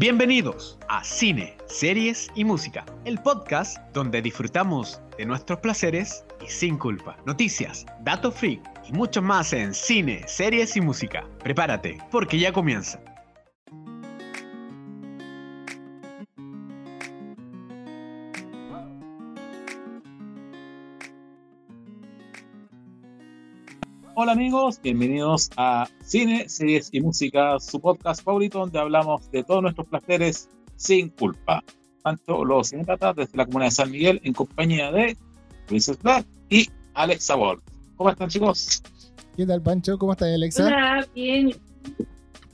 Bienvenidos a Cine, Series y Música, el podcast donde disfrutamos de nuestros placeres y sin culpa. Noticias, datos freak y mucho más en Cine, Series y Música. Prepárate, porque ya comienza. Hola amigos, bienvenidos a Cine, Series y Música, su podcast favorito donde hablamos de todos nuestros placeres sin culpa. Tanto los cinepatas desde la comunidad de San Miguel en compañía de Luis Black y Alexa Wall. ¿Cómo están chicos? ¿Qué tal Pancho? ¿Cómo estás Alexa? Hola, bien.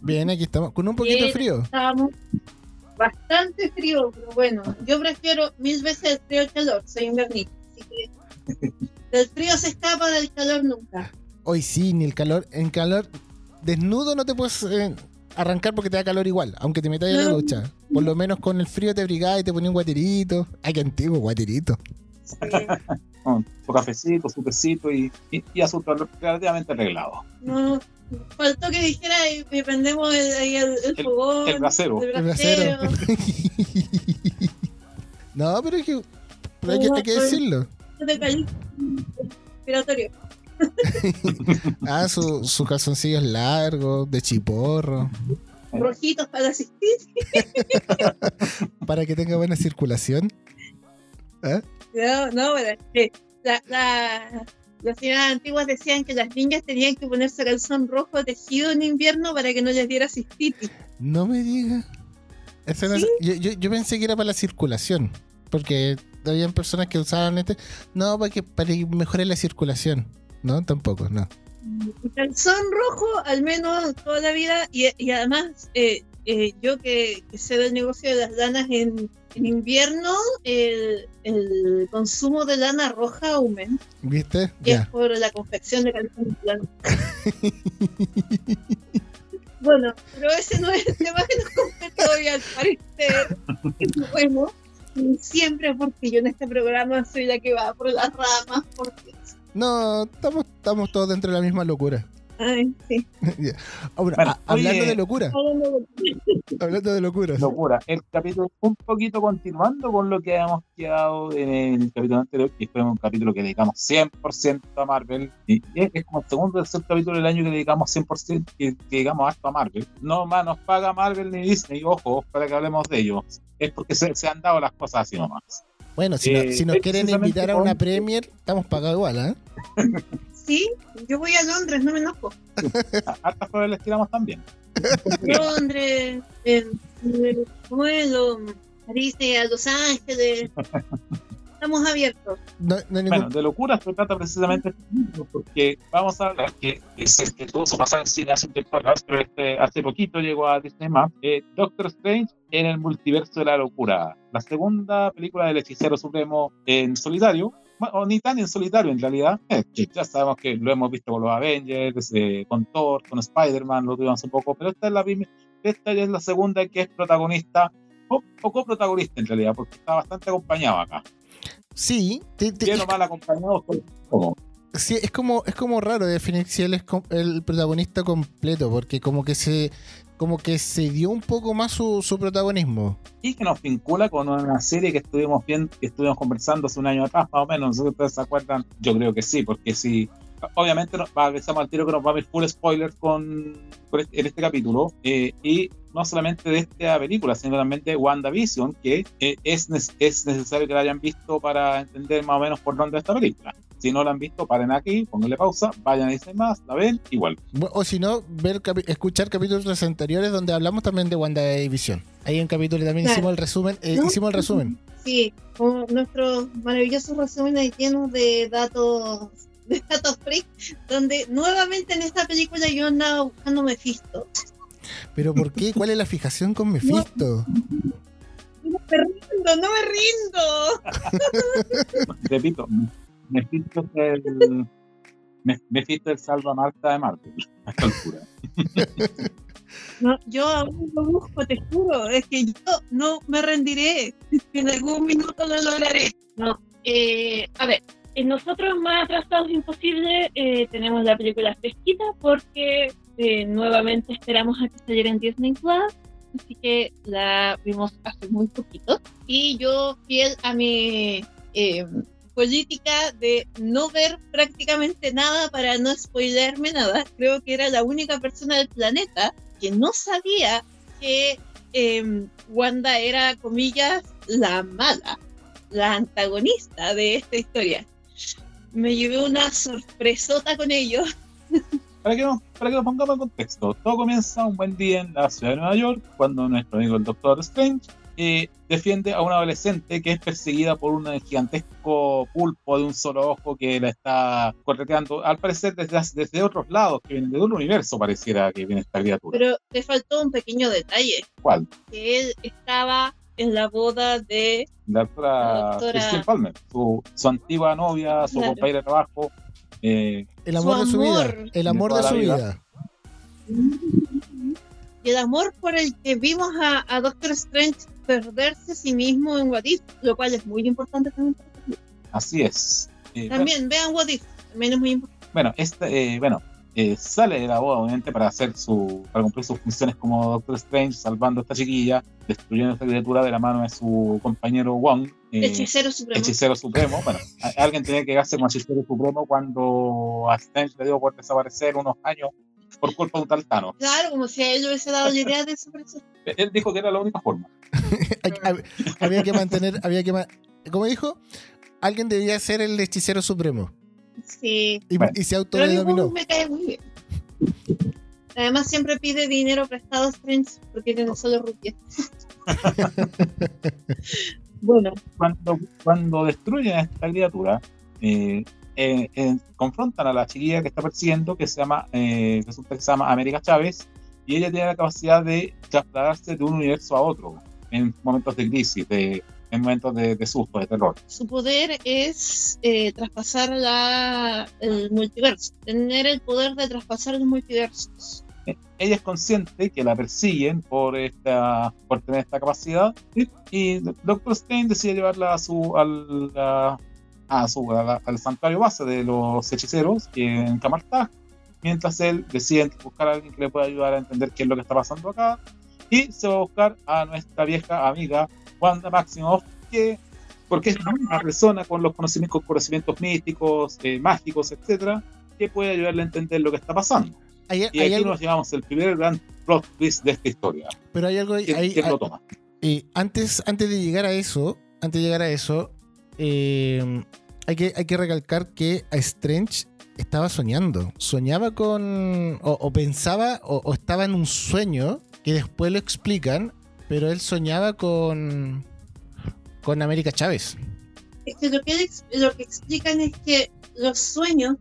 Bien, aquí estamos. Con un poquito de frío. Estamos bastante frío, pero bueno, yo prefiero mil veces el frío al calor, soy invernista, así que del frío se escapa, del calor nunca. Hoy sí, ni el calor. En calor desnudo no te puedes eh, arrancar porque te da calor igual, aunque te metas en la ducha. Por lo menos con el frío te abrigás y te ponías un guaterito. Ay, qué antiguo, guaterito. Sí. Con su cafecito, su tecito y, y, y asunto relativamente arreglado. No, faltó que dijera y, y prendemos el, ahí el, el El- fogón. el brasero. El brasero. no, pero es que, pero hay, que hay que decirlo. de cali- respiratorio. Ah, su- sus calzoncillos largos, de chiporro, Rojitos para asistir. para que tenga buena circulación. ¿Ah? No, no, pero es la, la- las señoras antiguas decían que las niñas tenían que ponerse calzón rojo tejido en invierno para que no les diera cistitis. No me no- ¿Sí? yo, yo, yo pensé que era para la circulación. Porque habían personas que usaban este. No, para que, para que mejore la circulación. No, tampoco, no. El calzón rojo, al menos toda la vida, y, y además, eh, eh, yo que, que sé del negocio de las lanas en, en invierno, el, el consumo de lana roja aumenta, ¿Viste? y es Ya. por la confección de calzón blanco. Bueno, pero ese no es el tema que nos compete hoy al parecer. Es bueno, y siempre porque yo en este programa soy la que va por las ramas, porque... No, estamos, estamos todos dentro de la misma locura. Ay, sí. Ahora, Bueno, a- hablando de locura, Hablando de- locuras. Locura. El capítulo, un poquito continuando con lo que habíamos quedado en el capítulo anterior, que fue un capítulo que dedicamos 100% a Marvel. Y es, es como el segundo o tercer capítulo del año que dedicamos 100%, que, que dedicamos harto a Marvel. No más nos paga Marvel ni Disney, ojo, para que hablemos de ellos. Es porque se, se han dado las cosas así nomás. Bueno, si, no- Eh, si nos quieren invitar a con- una Premier, estamos pagados igual, ¿eh? Sí, yo voy a Londres, no me enojo. A- Hartas flores les tiramos también. Londres, en, en- ¿cómo es? Lo- París, eh, a Los Ángeles. Estamos abiertos. No, no ningún- Bueno, de locura se trata precisamente este porque vamos a hablar que es el que tuvo su pasado en cine hace un tiempo atrás, pero este, hace poquito llegó a Disney Más, eh, Doctor Strange en el multiverso de la locura. La segunda película del hechicero supremo en solitario, o ni tan en solitario en realidad, eh, ya sabemos que lo hemos visto con los Avengers, eh, con Thor, con Spider-Man, lo tuvimos un poco, pero esta es la, esta ya es la segunda que es protagonista, o, o coprotagonista en realidad, porque está bastante acompañado acá. Sí, te- te- Bien o mal acompañado, Sí, es como, es como raro definir si él es el protagonista completo, porque como que se, como que se dio un poco más su, su protagonismo. y que nos vincula con una serie que estuvimos viendo, que estuvimos conversando hace un año atrás, más o menos. No sé si ustedes se acuerdan. Yo creo que sí, porque si. Obviamente, nos va, avisamos al tiro que nos va a ver full spoilers con, con este- en este capítulo. eh, y no solamente de esta película, sino también de WandaVision, que eh, es, es necesario que la hayan visto para entender más o menos por dónde va esta película. Si no la han visto, paren aquí, pónganle pausa, vayan a Disney más, la ven, igual. O si no, ver escuchar capítulos anteriores donde hablamos también de WandaVision. Ahí en un capítulo también Claro. hicimos el resumen, eh, ¿No? hicimos el resumen. Sí, como nuestros maravillosos resúmenes llenos de datos de datos freak, donde nuevamente en esta película yo andaba buscando Mephisto. Pero ¿por qué? ¿Cuál es la fijación con Mephisto? No me rindo, no me rindo. Repito, Mephisto es el. Me- Mephisto es el salva Marta de Marvel, a esta altura. No, yo aún lo busco, te juro, es que yo no me rendiré. En algún minuto lo lograré. No, eh, a ver, nosotros más atrasados imposible eh, tenemos la película fresquita porque eh, nuevamente esperamos a que saliera en Disney Plus. así que la vimos hace muy poquito. Y yo, fiel a mi eh, política de no ver prácticamente nada para no spoilerme nada, creo que era la única persona del planeta que no sabía que eh, Wanda era, comillas, la mala, la antagonista de esta historia. Me llevé una sorpresota con ello. Para que, nos, para que nos pongamos en contexto, todo comienza un buen día en la ciudad de Nueva York cuando nuestro amigo el Doctor Strange eh, defiende a una adolescente que es perseguida por un gigantesco pulpo de un solo ojo que la está correteando, al parecer desde, desde otros lados, que viene de un universo pareciera que viene esta criatura. Pero te faltó un pequeño detalle, ¿Cuál? que él estaba en la boda de... La doctora, La doctora- Christine Palmer, su, su antigua novia, su Claro. compañera de trabajo. eh, El amor Su de su vida. El amor De su vida. vida. y el amor por el que vimos a, a Doctor Strange perderse a sí mismo en What If, lo cual es muy importante también. así es. Eh, bueno, También vean What If, también es muy importante. Bueno, este, eh, bueno eh, sale de la boda, obviamente, para hacer su, para cumplir sus funciones como Doctor Strange, salvando a esta chiquilla, destruyendo a esta criatura de la mano de su compañero Wong, eh, Hechicero Supremo. hechicero supremo. Bueno, a- alguien tenía que quedarse como hechicero supremo cuando a Strange le dio por desaparecer unos años por culpa de un tal Thanos. Claro, como si a él le hubiese dado la idea de eso. Él dijo que era la única forma. Había que mantener, había que ma- ¿cómo dijo? Alguien debía ser el hechicero supremo. Sí, Y, Bueno. y se autodenominó. Me cae muy bien. Además siempre pide dinero prestado a Strange porque tiene solo rupias. bueno, Cuando, cuando destruyen a esta criatura, eh, eh, eh, confrontan a la chiquilla que está persiguiendo, que se llama, eh, resulta que se llama América Chávez, y ella tiene la capacidad de trasladarse de un universo a otro en momentos de crisis, de, en momentos de, de susto, de terror. su poder es eh, traspasar la, el multiverso, tener el poder de traspasar los multiversos. ella es consciente que la persiguen por esta por tener esta capacidad y, y Doctor Strange decide llevarla a su al, a, a su a al santuario base de los hechiceros en Camartag mientras él decide buscar a alguien que le pueda ayudar a entender qué es lo que está pasando acá y se va a buscar a nuestra vieja amiga Wanda Maximoff que porque es una persona con los conocimientos, conocimientos místicos, eh, mágicos, etcétera, que puede ayudarle a entender lo que está pasando. Hay, Y hay aquí algo, nos llevamos el primer gran plot twist de esta historia. pero hay algo. hay- ¿Quién, hay- quién hay- lo toma? eh, antes, antes de llegar a eso, antes de llegar a eso, eh, hay, que, hay que recalcar que a Strange estaba soñando. Soñaba con. o, o pensaba, o, o estaba en un sueño que después lo explican, pero él soñaba con. con América Chávez. Es que lo que, lo que explican es que los sueños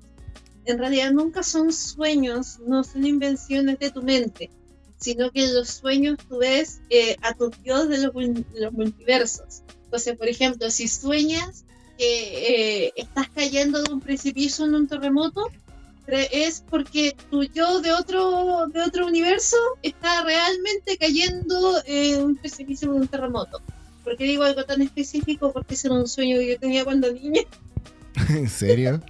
en realidad nunca son sueños, no son invenciones de tu mente, sino que los sueños tú ves eh, a tus dios de los, de los multiversos. Entonces, por ejemplo, si sueñas que eh, estás cayendo de un precipicio en un terremoto, es porque tu yo de otro, de otro universo está realmente cayendo en un precipicio en un terremoto. ¿Por qué digo algo tan específico? Porque ese era un sueño que yo tenía cuando niña. ¿En serio?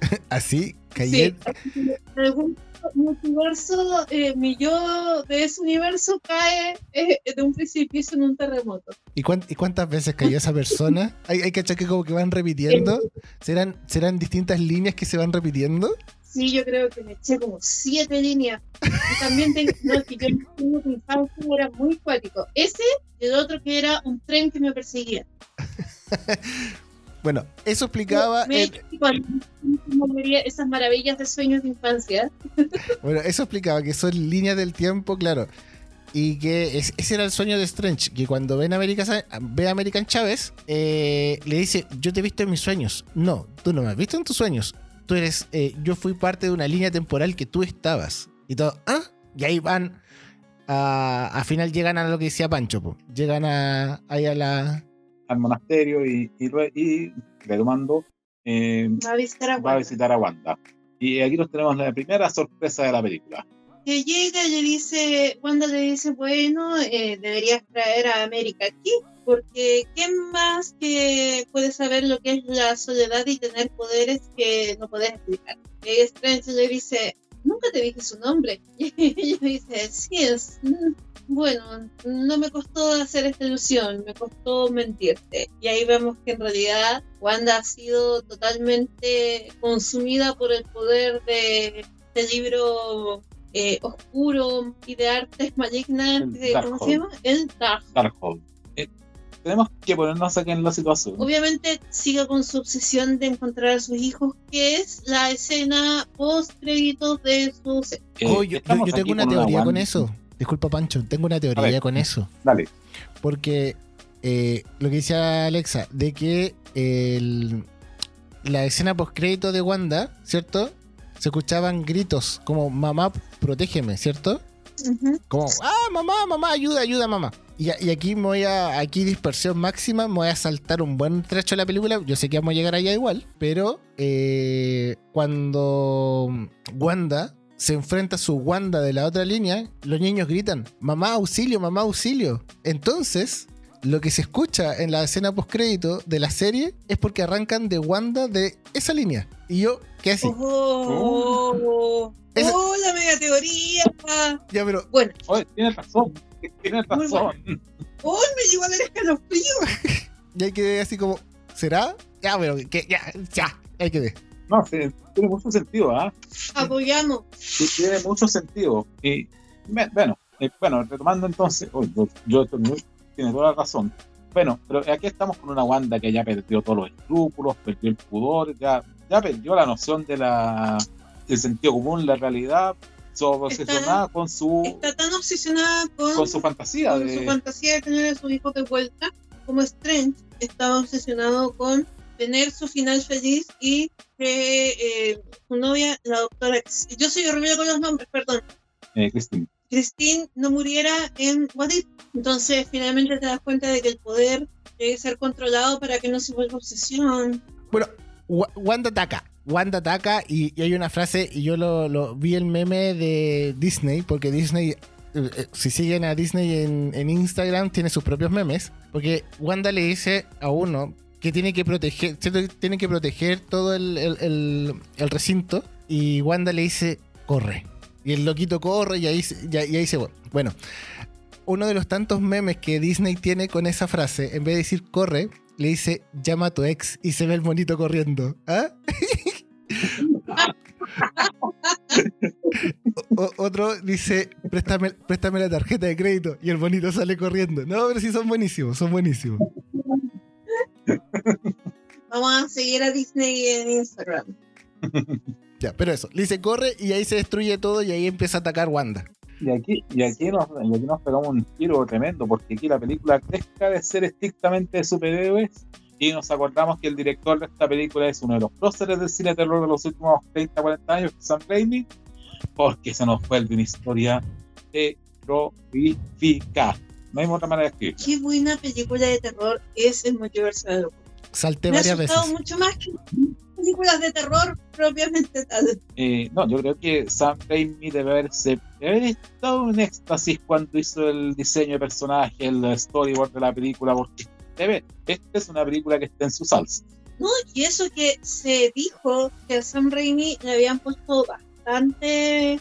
¿Así? ¿Cayendo? Sí, en algún multiverso, eh, mi yo de ese universo cae eh, de un precipicio en un terremoto. ¿Y, cuán- y cuántas veces cayó esa persona? Hay, hay que achar que como que van repitiendo. ¿Serán, ¿Serán distintas líneas que se van repitiendo? Sí, yo creo que me eché como siete líneas. Y también tengo, no, que yo tengo que era muy cuático. Ese y el otro que era un tren que me perseguía. Bueno, eso explicaba. Me el- cuando esas maravillas de sueños de infancia. Bueno, eso explicaba que son líneas del tiempo, claro. Y que es- ese era el sueño de Strange, que cuando ven a American, Sa- ve a American Chávez, eh, le dice, yo te he visto en mis sueños. No, tú no me has visto en tus sueños. Tú eres, eh, yo fui parte de una línea temporal que tú estabas. Y todo, ¿ah? Y ahí van, a, a final llegan a lo que decía Pancho, po. llegan a, ahí a la... Al monasterio y, y, y retomando, eh, Va a visitar a va a visitar a Wanda. Y aquí nos tenemos la primera sorpresa de la película. Que llega y le dice, Wanda le dice, bueno, eh, deberías traer a América aquí, porque ¿quién más que puede saber lo que es la soledad y tener poderes que no puedes explicar? Y Strange le dice, nunca te dije su nombre. Y ella dice, sí, es, mm, bueno, no me costó hacer esta ilusión, me costó mentirte. Y ahí vemos que en realidad Wanda ha sido totalmente consumida por el poder de este libro eh, oscuro y de artes malignas, de- ¿cómo se Darkhold. llama? El Dark. Darkhold. Eh, tenemos que ponernos aquí en la situación. Obviamente sigue con su obsesión de encontrar a sus hijos, que es la escena post créditos de su. Eh, Oh, yo, yo- estamos yo tengo una con teoría con eso. Disculpa, Pancho, tengo una teoría ver. con eso. Dale. Porque eh, lo que decía Alexa, de que el- la escena postcrédito de Wanda, ¿cierto? Se escuchaban gritos como mamá, protégeme, ¿cierto? Como, ah, mamá, mamá, ayuda, ayuda, mamá. Y aquí me voy a, aquí dispersión máxima, me voy a saltar un buen trecho de la película. Yo sé que vamos a llegar allá igual, pero eh, cuando Wanda se enfrenta a su Wanda de la otra línea, los niños gritan, mamá, auxilio, mamá, auxilio. Entonces, lo que se escucha en la escena postcrédito de la serie es porque arrancan de Wanda de esa línea. Y yo, ¿qué así? Oh, Esa- oh, la mega teoría. Ya, pero Bueno, Oye, tienes razón. Tienes Muy razón. oh, me llegó a dar escalofrío. ya quedé así como, ¿será? Ya, pero que ya, ya, ahí quedé. No, sí, tiene mucho sentido, ¿ah? Apoyamos. Sí, tiene mucho sentido. Y me- bueno, eh, bueno, retomando entonces, oh, yo, yo tiene toda la razón. Bueno, pero aquí estamos con una Wanda que ya perdió todos los escrúpulos, perdió el pudor, ya, ya perdió la noción de la del sentido común, la realidad, obsesionada con su Está tan obsesionada con, con su fantasía con de su fantasía de tener a sus hijos de vuelta, como Strange estaba obsesionado con tener su final feliz y que eh, su novia, la doctora, yo soy horrible con los nombres, perdón, eh, Christine. Christine no muriera en What If. Entonces finalmente te das cuenta de que el poder debe ser controlado para que no se vuelva obsesión. Bueno, Wa- Wanda ataca. Wanda ataca y, hay una frase, y yo lo, vi el meme de Disney, porque Disney, eh, eh, si siguen a Disney en, Instagram, tiene sus propios memes. Porque Wanda le dice a uno que tiene que proteger, tiene que proteger todo el- el recinto. Y Wanda le dice, corre. Y el loquito corre y ahí, se- y ahí y ahí se va. Bueno, uno de los tantos memes que Disney tiene con esa frase, en vez de decir corre, le dice llama a tu ex y se ve el monito corriendo. ¿Ah? O- otro dice préstame, préstame la tarjeta de crédito y el monito sale corriendo. No, pero sí son buenísimos, son buenísimos. Vamos a seguir a Disney en Instagram. Ya, pero eso, le dice corre y ahí se destruye todo y ahí empieza a atacar Wanda. Y aquí, y, aquí nos, y aquí nos pegamos un tiro tremendo, porque aquí la película deja de ser estrictamente de superhéroes y nos acordamos que el director de esta película es uno de los próceres del cine de terror de los últimos 30, 40 años, que es Sam Raimi, porque se nos vuelve una historia terrorífica. No hay otra manera de escribir. Qué buena película de terror es el multiverso de. Salté Me ha varias asustado veces. mucho más que películas de terror propiamente tal. Eh, no, yo creo que Sam Raimi debe haberse debe haber estado en éxtasis cuando hizo el diseño de personaje, el storyboard de la película, porque debe, esta es una película que está en su salsa. No, y eso que se dijo que a Sam Raimi le habían puesto bastante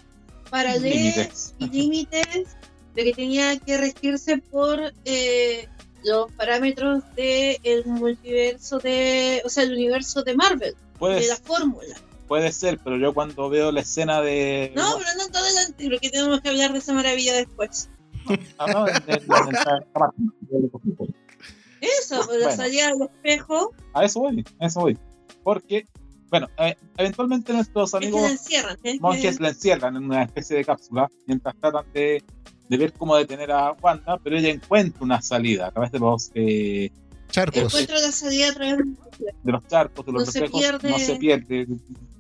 paralelos y límites de que tenía que regirse por eh, los parámetros del multiverso de, o sea, el universo de Marvel, Puede, de la fórmula. puede ser, pero yo cuando veo la escena de. No, pero no todo adelante, porque tenemos que hablar de esa maravilla después. Ah, no, en- en- en- en- Eso, la Bueno. salida del espejo, a eso voy, a eso voy. Porque, bueno, eh, eventualmente nuestros es que la amigos encierran. que- monjes la encierran en una especie de cápsula mientras tratan de, de ver cómo detener a Wanda, pero ella encuentra una salida a través de los eh, Charcos. encuentro la salida a través de los charcos, de los No se reflejos, pierde. no se pierde.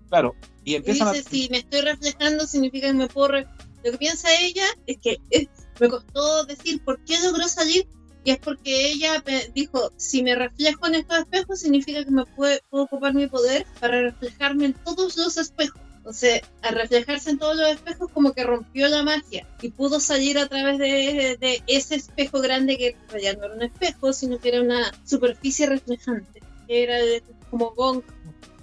Claro, y Y empiezan dice, a. si me estoy reflejando, significa que me puedo... re- Lo que piensa ella es que eh, me costó decir por qué logró salir, y es porque ella dijo, si me reflejo en estos espejos, significa que me puede, puedo ocupar mi poder para reflejarme en todos los espejos. Entonces, al reflejarse en todos los espejos, como que rompió la magia y pudo salir a través de, de ese espejo grande que realidad no era un espejo, sino que era una superficie reflejante, que era de- como Gong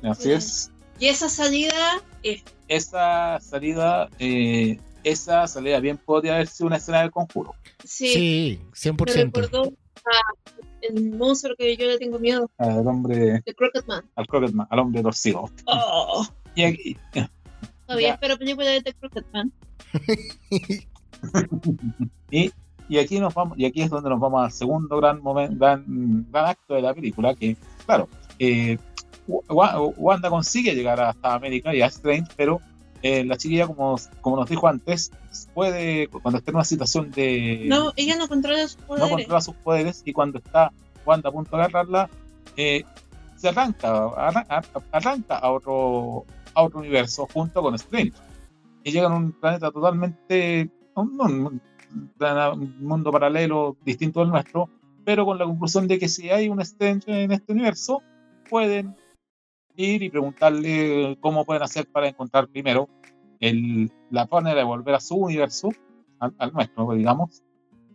Así es. y esa salida Eh. esa salida, eh, esa salida bien podría haber sido una escena del conjuro. Sí, Sí, me 100%. recordó a el monstruo que yo le tengo miedo, Al hombre, de Crockett Man. al Crockett al hombre torcido. Oh, Y aquí, todavía Ya. espero película de The Crockett Man. y, y aquí nos vamos, y aquí es donde nos vamos al segundo gran momento, gran, gran acto de la película, que claro, eh, Wa- Wanda consigue llegar hasta América y a Strange, pero eh, la chiquilla, como, como nos dijo antes, puede, cuando está en una situación de No, ella no controla sus no poderes. controla sus poderes y cuando está Wanda a punto de agarrarla, eh, se arranca, arra- ar- arranca a otro, a otro universo junto con Strange. Y llegan a un planeta totalmente, un, un- un mundo paralelo distinto al nuestro, pero con la conclusión de que si hay un Strange en este universo, pueden ir y preguntarle cómo pueden hacer para encontrar primero el, la manera de volver a su universo, al, al nuestro, digamos,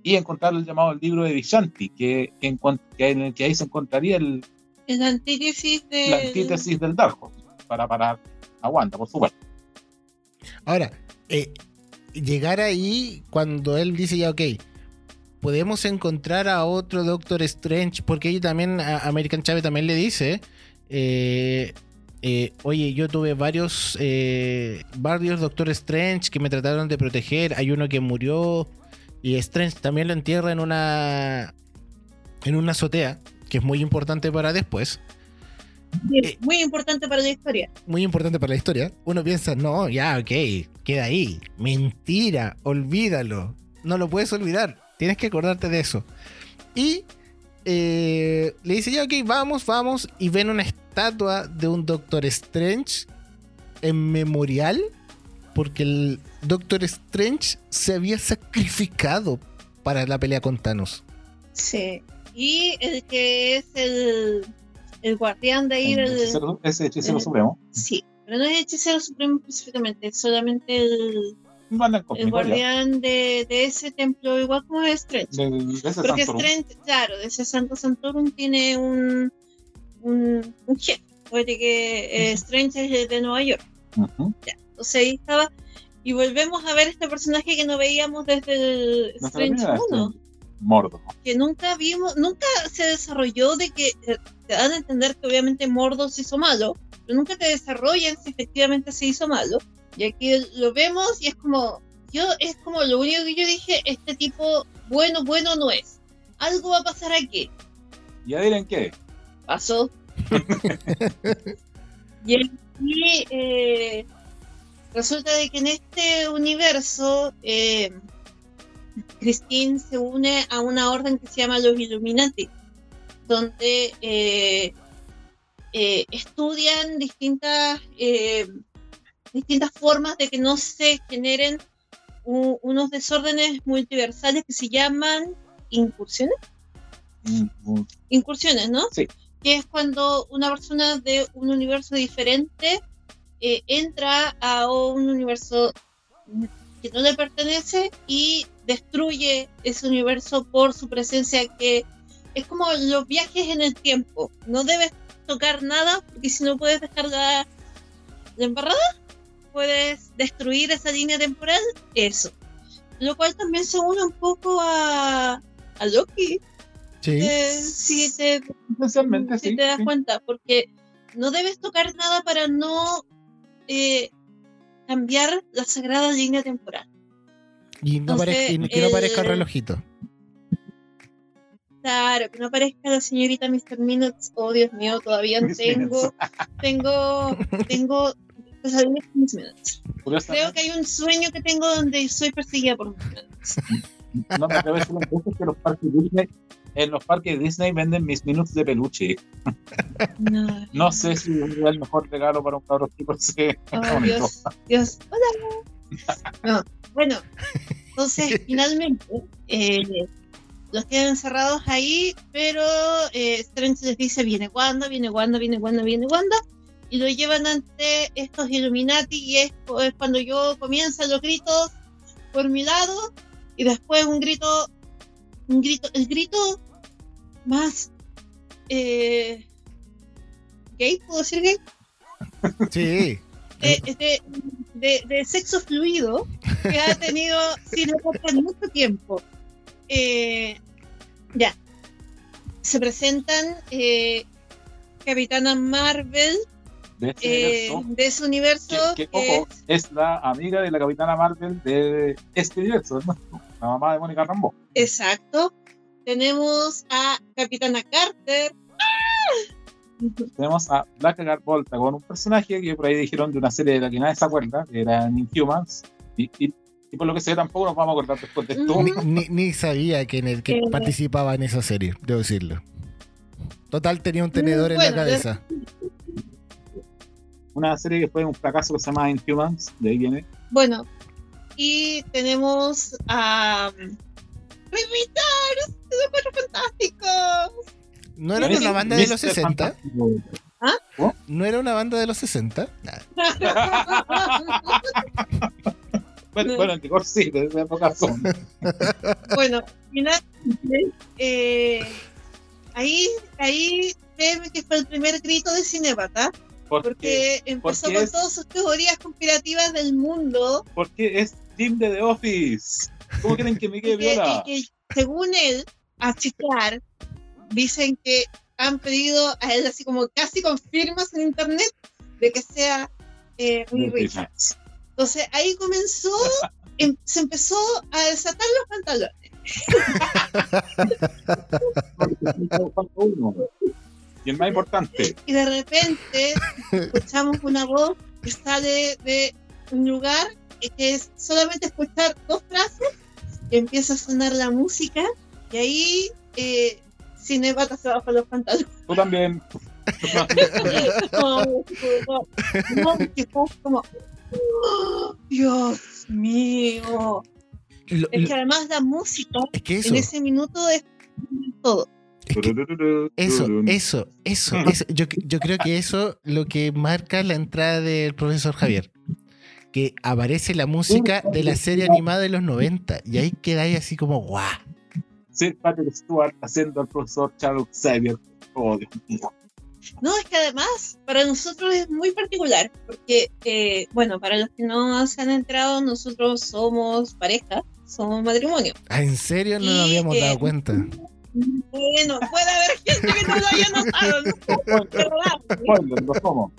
y encontrar el llamado el libro de Vishanti, que, encont- que en el que ahí se encontraría el, Es la antítesis de. la antítesis del Darkhold, para parar a Wanda, por supuesto. Ahora, eh, llegar ahí cuando él dice ya, ok, podemos encontrar a otro Doctor Strange, porque ella también, a American Chávez también le dice, eh, eh, oye, yo tuve varios, varios Doctor Strange que me trataron de proteger, hay uno que murió y Strange también lo entierra en una, en una azotea, que es muy importante para después. Sí, muy importante para la historia. muy importante para la historia. Uno piensa, no, ya, ok, queda ahí. Mentira, olvídalo. No lo puedes olvidar. Tienes que acordarte de eso. Y eh, le dice, ya, ok, vamos, vamos. Y ven una estatua de un Doctor Strange en memorial. Porque el Doctor Strange se había sacrificado para la pelea con Thanos. Sí. Y el que es el, el guardián de ahí El del. hechicero- ese hechicero el- supremo. Sí, pero no es el hechicero supremo específicamente, es solamente el, el el cósmico, ya, guardián de, de ese templo, igual como es Strange. del- de ese Porque Santorum. Strange, claro, de ese Santo Santorum tiene un, un, un jefe. Puede que eh, Strange es el de Nueva York. Ujú. Entonces ahí estaba. Y volvemos a ver este personaje que no veíamos desde el Strange primera 1. Mordo. que nunca vimos, nunca se desarrolló de que eh, te dan a entender que obviamente Mordo se hizo malo, pero nunca te desarrollan si efectivamente se hizo malo. Y aquí lo vemos y es como, yo es como lo único que yo dije, este tipo bueno, bueno no es. Algo va a pasar aquí. Y adivinen qué. Pasó. y aquí eh, resulta de que en este universo eh, Christine se une a una orden que se llama los Illuminati, donde eh, eh, estudian distintas, eh, distintas formas de que no se generen u- unos desórdenes multiversales que se llaman incursiones. Incursiones, ¿no? Sí. Que es cuando una persona de un universo diferente entra a un universo que no le pertenece y destruye ese universo por su presencia que es como los viajes en el tiempo. No debes tocar nada porque si no puedes dejar la, la embarrada, puedes destruir esa línea temporal, eso. Lo cual también se une un poco a, a Loki, Sí. eh, si te si sí. te das sí. cuenta, porque no debes tocar nada para no eh, cambiar la sagrada línea temporal. Y, no Entonces, parezca, y que no el- relojito. Claro, que no aparezca la señorita Mr. Minutes. Oh, Dios mío, todavía no tengo, tengo, tengo Creo que hay un sueño que tengo donde soy perseguida por Miss Minutes. no me atrevo a decir las veces que los parques Disney, en los parques Disney venden mis minutos de peluche. No, No sé si es el mejor regalo para un cabro chico ese Oh. Dios, Dios, hola. No, bueno, entonces finalmente eh, los tienen encerrados ahí, pero eh, Strange les dice viene Wanda, viene Wanda, viene Wanda, viene Wanda, y lo llevan ante estos Illuminati y es, es cuando yo comienzan los gritos por mi lado y después un grito, un grito, el grito más eh, gay, ¿puedo decir gay? Sí. de, de, de- de sexo fluido que ha tenido Cinepoca en mucho tiempo. Eh, ya. Se presentan eh, Capitana Marvel De este eh, universo, de ese universo. que, que, que ojo, es la amiga de la Capitana Marvel de este universo, nuestro, la mamá de Mónica Rambo. Exacto. Tenemos a Capitana Carter. Tenemos a Blackguard Volta con un personaje que por ahí dijeron de una serie de la que nadie se acuerda, que era Inhumans. Y, y, y por lo que sé, tampoco nos vamos a acordar después de esto. Ni, ni- ni sabía que, en el, que Eh. participaba en esa serie, debo decirlo. Total, tenía un tenedor en la cabeza. Una serie que fue un fracaso que se llama Inhumans, de ahí viene. Bueno, y tenemos a de los Cuatro Fantásticos. ¿No era una banda de los Mr. 60? Fantástico. ¿No era una banda de los 60? Nah. Bueno, bueno, en rigor sí, de esa época son. bueno, finalmente, eh, ahí, ahí créeme que fue el primer grito de Cinebata, Porque, porque empezó porque con es- todas sus teorías conspirativas del mundo, porque es Jim de The Office. ¿Cómo quieren que me quede que, viola? y que, según él, a checar, dicen que han pedido a él así como casi confirmas en internet de que sea eh, Reed Richards. Entonces ahí comenzó, em- se empezó a desatar los pantalones. Y el más importante, Y de repente escuchamos una voz que sale de un lugar que es solamente escuchar dos frases y empieza a sonar la música y ahí eh, Cinebata se baja los pantalones. tú también. No, no, que fue como, "Oh, Dios mío. Lo- Es lo- que además la música es que eso, en ese minuto es todo. es que eso, eso, eso, eso. Yo, yo creo que eso lo que marca la entrada del profesor Javier. Que aparece la música de la serie animada de los 90 y ahí quedáis así como guau. Sir Patrick Stewart haciendo al profesor Charles Xavier. Oh, Dios mío. No, es que además para nosotros es muy particular, porque, eh, bueno, para los que no se han enterado, nosotros somos pareja, somos matrimonio. Ah, ¿En serio no Y, nos habíamos eh, dado cuenta? Bueno, puede haber gente que no lo haya notado, ¿no? Lo somos.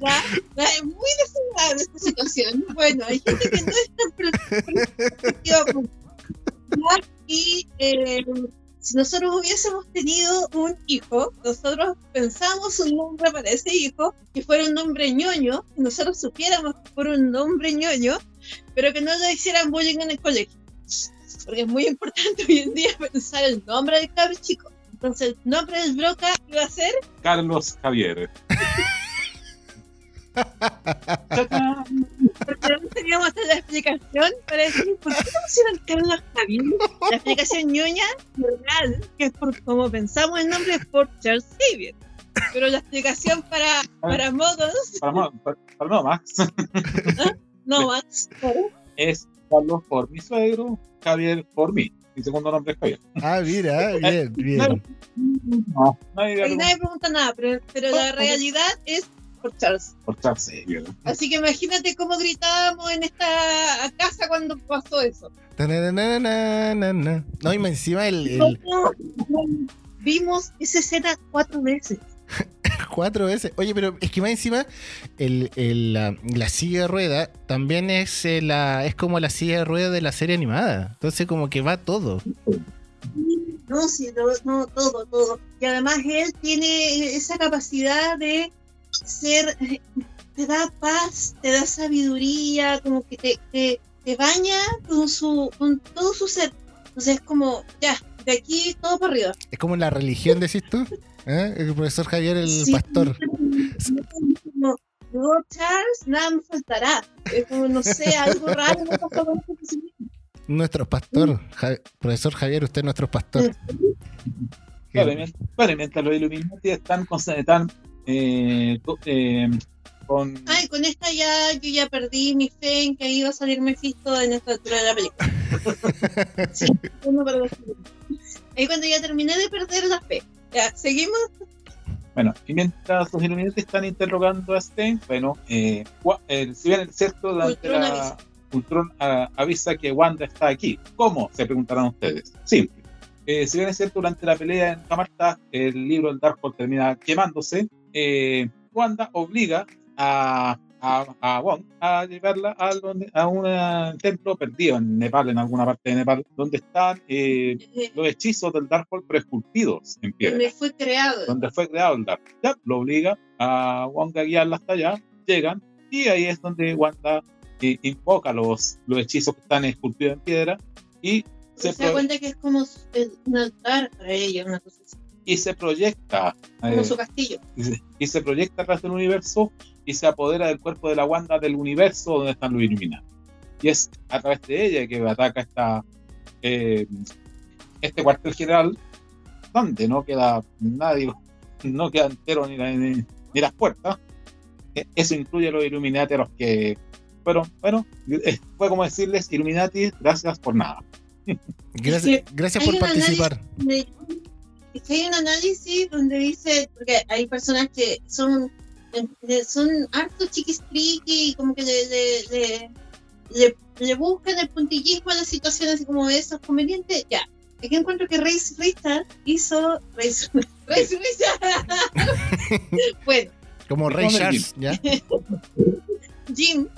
ya, ya, es muy desagradable esta situación. Bueno, hay gente que no es tan Y eh, si nosotros hubiésemos tenido un hijo, nosotros pensamos un nombre para ese hijo, que fuera un nombre ñoño, que nosotros supiéramos que fuera un nombre ñoño, pero que no lo hicieran bullying en el colegio. Porque es muy importante hoy en día pensar el nombre del cabro chico. Entonces, el nombre del broca iba a ser Carlos Javier. No teníamos la explicación para decir por qué no pusieron Carlos Javier. La explicación ñoña real, que es por como pensamos el nombre, es por Charles Xavier. Pero la explicación para, para modos, Para, no- para- para no, Max. no más. Es Carlos por mi suegro, Javier por mí. Mi segundo nombre es Javier. Ah, mira, bien, bien. No, nadie pregunta nada, pero, pero la realidad es por Charles. por Charles Xavier. Así que imagínate cómo gritábamos en esta casa cuando pasó eso. No, y más encima el, el- Vimos esa escena cuatro veces. cuatro veces. Oye, pero es que más encima el, el, la, la silla de rueda también es eh, la es como la silla de rueda de la serie animada. Entonces como que va todo. No, sí, no, no, todo, todo. Y además él tiene esa capacidad de ser, te da paz, te da sabiduría, como que te, te, te baña con, su, con todo su ser. Entonces es como, ya, de aquí todo para arriba. Es como la religión, decís tú. ¿Eh? El profesor Javier, el Sí. pastor. Como, luego Charles, nada me faltará. Es como, no sé, algo raro. Nuestro pastor. Ja- profesor Javier, usted es nuestro pastor. Claro, y mientras los Illuminati están con, están, eh, eh, con Ay, con esta ya, yo ya perdí mi fe en que iba a salir Mephisto en esta altura de la película. Sí, segundos. Ahí cuando ya terminé de perder la fe. Ya, seguimos. Bueno, y mientras los Illuminati están interrogando a Stein, bueno, eh, eh, si bien es cierto, durante Ultron la- avisa. Ultron ah, avisa que Wanda está aquí. ¿Cómo? Se preguntarán ustedes. Simple. Eh, si bien es cierto, durante la pelea en Camartag, el libro del Darkhold termina quemándose, eh, Wanda obliga a, a, a Wong a llevarla a, donde- a un templo perdido en Nepal, en alguna parte de Nepal, donde están eh, Eh, los hechizos del Darkhold preesculpidos en piedra donde fue creado. donde fue creado el Dark. Ya, lo obliga a Wong a guiarla hasta allá, llegan, y ahí es donde Wanda eh, invoca los, los hechizos que están esculpidos en piedra y se, Se da cuenta que es como un altar para ella, una cosa así, y se proyecta como eh, su castillo. y, se, y se proyecta atrás del universo y se apodera del cuerpo de la Wanda del universo donde están los Illuminati. Y es a través de ella que ataca esta, eh, este cuartel general donde no queda nadie, no queda entero ni, la- ni- ni las puertas. E- Eso incluye a los Illuminati a los que fueron, bueno, eh, fue como decirles, Illuminati, gracias por nada. Gracias, gracias por análisis- participar. es que hay un análisis donde dice, porque hay personas que son, eh, son hartos chiquistriqui y como que le, le, le, le- le buscan el puntillismo a la situación así como eso es conveniente, ya. Aquí encuentro que Reis Richard hizo Reis Reis Richard. bueno, Como Ray Charles, ¿ya? Jim,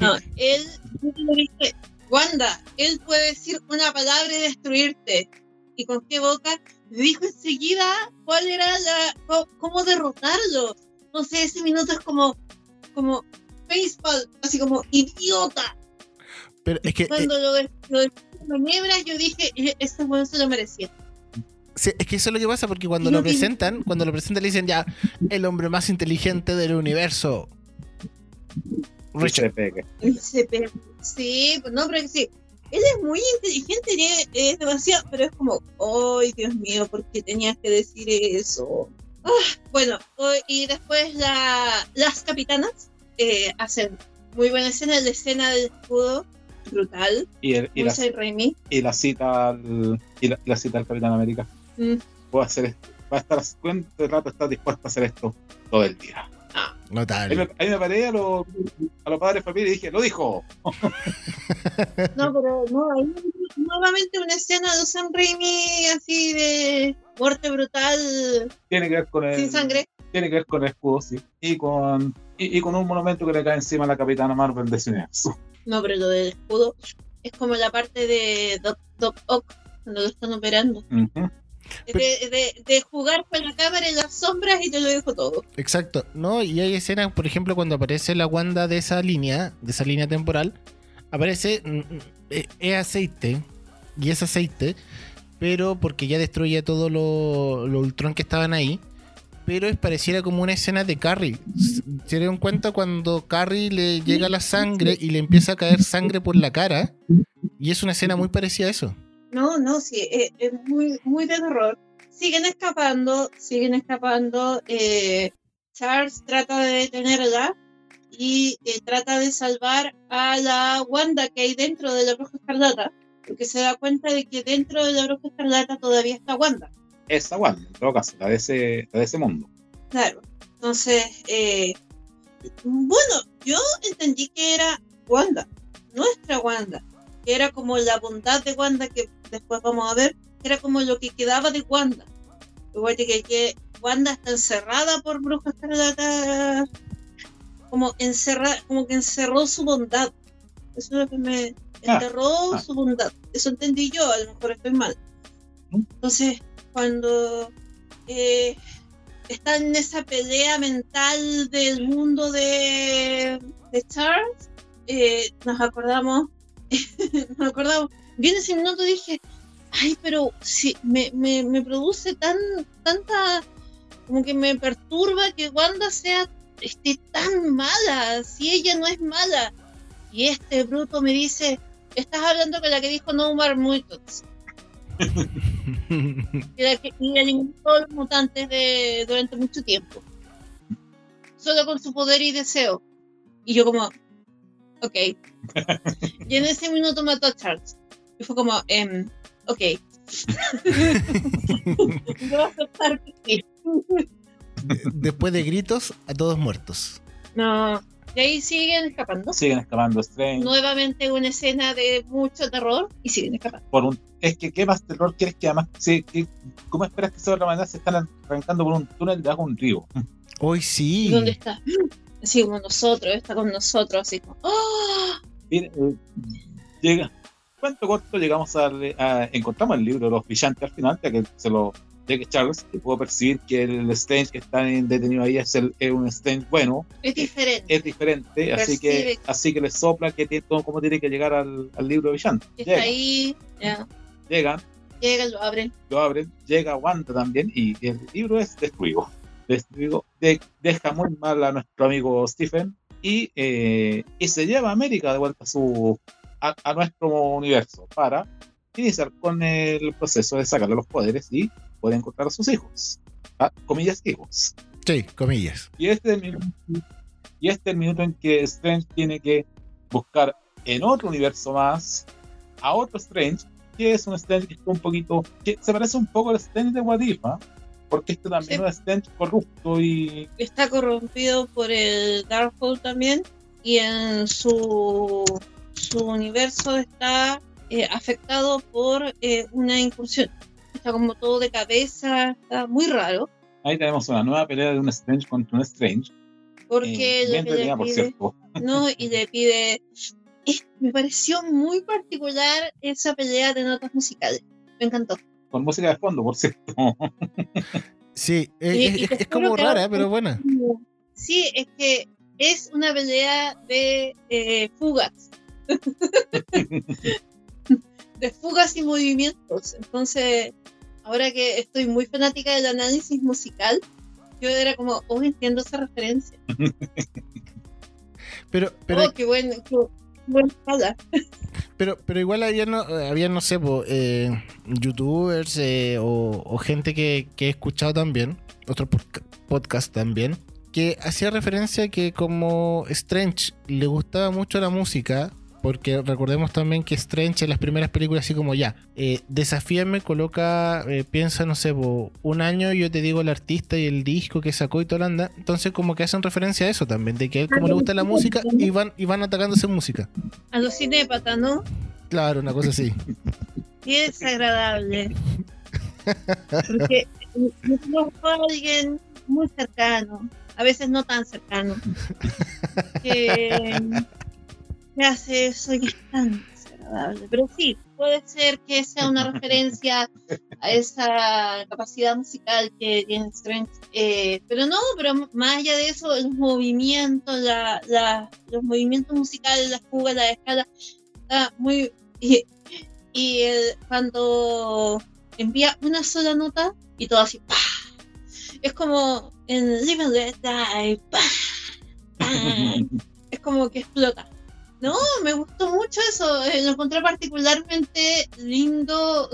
no, él le dice, Wanda, él puede decir una palabra y destruirte. ¿Y con qué boca? Dijo enseguida cuál era la, cómo derrotarlo. No sé, ese minuto es como, como baseball, así como idiota. Pero es que, eh, Cuando lo de, lo de maniobras, yo dije, "E- ese weón se lo merecía. sí, es que eso es lo que pasa porque cuando lo presentan, cuando lo presentan le dicen ya, el hombre más inteligente del universo. Richard. Se pegue. Se pe- Sí, pues no, pero que sí. Él es muy inteligente es, es demasiado, pero es como, ¡ay, Dios mío! ¿Por qué tenías que decir eso? Ah, bueno, y después la- las capitanas eh, hacen muy buena escena, la escena del escudo, brutal, Y, el- y la, y la cita al, y la, cita al Capitán América. Mm. Puedo hacer esto. Va a estar, ¿cuánto rato está dispuesto a hacer esto? Todo el día. Ahí me, Notable. ahí me paré a los, a los padres de familia y dije, lo dijo. No, pero no, ahí nuevamente una escena de Sam Raimi así de muerte brutal, Tiene que ver con el, sin sangre. Tiene que ver con el escudo, sí. Y con, y, y con un monumento que le cae encima a la Capitana Marvel de universo. No, pero lo del escudo es como la parte de Doc, Doc Ock cuando lo están operando. De, de- de jugar con la cámara en las sombras y te lo dejo todo. Exacto. No, y hay escenas, por ejemplo, cuando aparece la Wanda de esa línea, de esa línea temporal, aparece mm, mm, eh, es aceite y es aceite, pero porque ya destruye todo lo, lo Ultron que estaban ahí. Pero es pareciera como una escena de Carrie. ¿Se dieron cuenta cuando Carrie le llega la sangre y le empieza a caer sangre por la cara? Y es una escena muy parecida a eso. No, no, sí, es, es muy, muy de terror. Siguen escapando, siguen escapando. eh, Charles trata de detenerla y eh, trata de salvar a la Wanda que hay dentro de la Bruja Escarlata, porque se da cuenta de que dentro de la Bruja Escarlata todavía está Wanda. Esa Wanda, en todo caso, la de ese, la de ese mundo. Claro. Entonces, eh, bueno, yo entendí que era Wanda, nuestra Wanda, que era como la bondad de Wanda que después vamos a ver, era como lo que quedaba de Wanda. Igual que, que Wanda está encerrada por Bruja Escarlata, como encerra, como que encerró su bondad. Eso es lo que me Ah, enterró ah. su bondad. Eso entendí yo, a lo mejor estoy mal. ¿Mm? Entonces, cuando eh, está en esa pelea mental del mundo de, de Charles, eh, nos acordamos, nos acordamos, viene ese minuto dije, ay, pero si me, me, me produce tan, tanta, como que me perturba que Wanda sea, esté tan mala, si ella no es mala. Y este bruto me dice, estás hablando con la que dijo No More Mutants y la que y los mutantes de, durante mucho tiempo. Solo con su poder y deseo. Y yo como, ok. y en ese minuto mató a Charles. Y fue como, em, ok. Aceptar que. Después de gritos, a todos muertos. No. Y ahí siguen escapando. Siguen escapando Strange. Nuevamente una escena de mucho terror y siguen escapando. Por un, es que, ¿qué más terror quieres que además? Sí, que- ¿Cómo esperas que de otra manera se están arrancando por un túnel debajo de un río? Hoy sí. ¿Y dónde está? Así como nosotros, está con nosotros, así como. ¡Oh! Mira, eh, llega. Cuento corto, llegamos a, a- encontramos el libro de los brillantes al final, ya que se lo ya que Charles, que pudo percibir que el Strange que está en- detenido ahí es, el, es un Strange bueno, Es diferente. es diferente, así que así que le sopla que tiene, todo, cómo tiene que llegar al, al libro de Villantes. Está Llega, ahí, llegan, llega, lo abren. lo abren, llega Wanda también y el libro es destruido. Destruido, de- deja muy mal a nuestro amigo Stephen y, eh, y se lleva a América de vuelta a, su, a, a nuestro universo para iniciar con el proceso de sacarle los poderes y poder encontrar a sus hijos. A, comillas, hijos. Sí, comillas. Y este, es el minuto, y este es el minuto en que Strange tiene que buscar en otro universo más a otro Strange, que es un Strange que está un poquito, que se parece un poco al Strange de What If, ¿ah? porque este también Sí. es un Strange corrupto y Está corrompido por el Darkhold también. Y en su, su universo está eh, afectado por eh, una incursión. Está como todo de cabeza, está muy raro. ahí tenemos una nueva pelea de un Strange contra un Strange. Porque eh, lo bien que le por pide- cierto. ¿no? Y le pide. es- me pareció muy particular esa pelea de notas musicales. Me encantó. Con música de fondo, por cierto. Sí, es, Y- es- y como rara, pero buena. Sí, es que es una pelea de eh, fugas. de fugas y movimientos. Entonces, ahora que estoy muy fanática del análisis musical, yo era como, oh, entiendo esa referencia. Pero, pero, oh, qué buen, qué pero, pero igual había, no, había, no sé, po, eh, youtubers eh, o, o gente que, que he escuchado también, otros podca- podcast también, que hacía referencia que como Strange le gustaba mucho la música, porque recordemos también que Strange en las primeras películas así como ya, eh, desafíame, coloca, eh, piensa, no sé, po, un año yo te digo el artista y el disco que sacó y toda la anda, entonces como que hacen referencia a eso también, de que a él como le gusta la música y van, y van atacándose música. A los cinépatas, ¿no? Claro, una cosa así. Y es agradable. Porque conozco a alguien muy cercano, a veces no tan cercano, que, que hace eso y es tan desagradable. Pero sí, puede ser que sea una referencia a esa capacidad musical que tiene Strange. Eh, pero no, pero más allá de eso, los movimientos, la, la- los movimientos musicales, las fugas, la escala, está muy... Y, y el- cuando envía una sola nota y todo así, ¡pah! es como en Live and Let Die, ¡pah! ¡pah! es como que explota. No, me gustó mucho eso, eh, lo encontré particularmente lindo,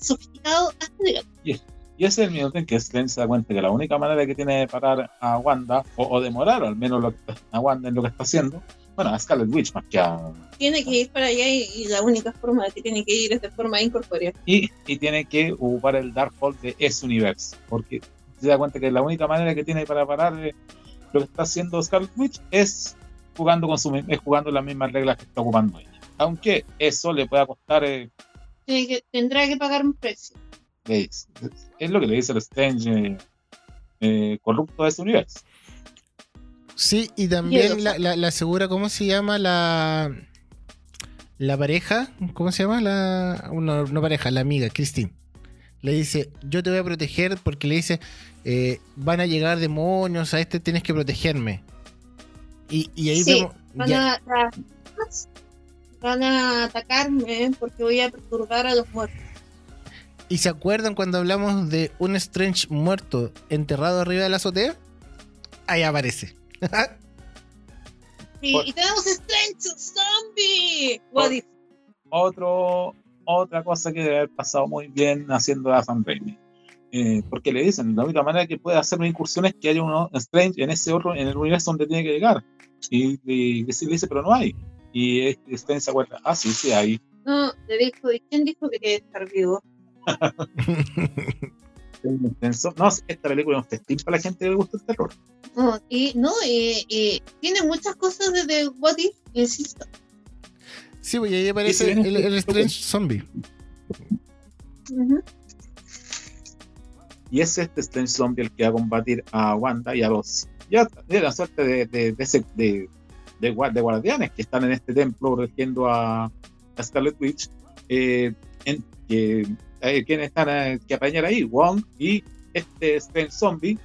sofisticado, hasta llegar. Y ese es el minuto en que Strange se da cuenta que la única manera que tiene de parar a Wanda, o, o demorar al menos lo a Wanda en lo que está haciendo, bueno, a Scarlet Witch más que a... Tiene que ir para allá y, y la única forma de que tiene que ir es de forma incorpórea. Y, y tiene que ocupar el Darkhold de ese universo, porque se da cuenta que la única manera que tiene para parar eh, lo que está haciendo Scarlet Witch es jugando con su, jugando las mismas reglas que está ocupando ella. Aunque eso le pueda costar, eh, que, tendrá que pagar un precio. es, es lo que le dice el Strange eh, eh, corrupto de ese universo. Sí, y también Hielo. la, la, la asegura, ¿cómo se llama? La, la pareja, ¿cómo se llama? La, no, no pareja, la amiga, Christine. Le dice, yo te voy a proteger porque le dice, eh, van a llegar demonios, a este tienes que protegerme. Y, y ahí Sí, vemos... Van ya- a, a- van a atacarme porque voy a perturbar a los muertos. ¿Y se acuerdan cuando hablamos de un Strange muerto enterrado arriba de la azotea? Ahí aparece. Sí, Por- y tenemos Strange Zombie. Por- What if? Otro, otra cosa que debe haber pasado muy bien haciendo a Sam Raimi. Eh, porque le dicen, la única manera que puede hacer una incursión es que haya uno Strange en ese otro, en el universo donde tiene que llegar. Y, y, le dice, pero no hay. Y este Strange se acuerda, ah, sí, sí hay. No, le dijo, ¿y quién dijo que quería estar vivo? No, esta película es un festín para la gente que le gusta el terror. No, y no, y, y tiene muchas cosas de The What If, insisto. Sí, pues y ahí aparece si el, el Strange Zombie. Y es este Strange Zombie el que va a combatir a Wanda y a los. Ya de la suerte de, de, de, ese- de, de gua- de guardianes que están en este templo protegiendo a, a Scarlet Witch. Eh, en, eh, ¿Quiénes están eh, que apañar ahí? Wong y este Strange Zombie.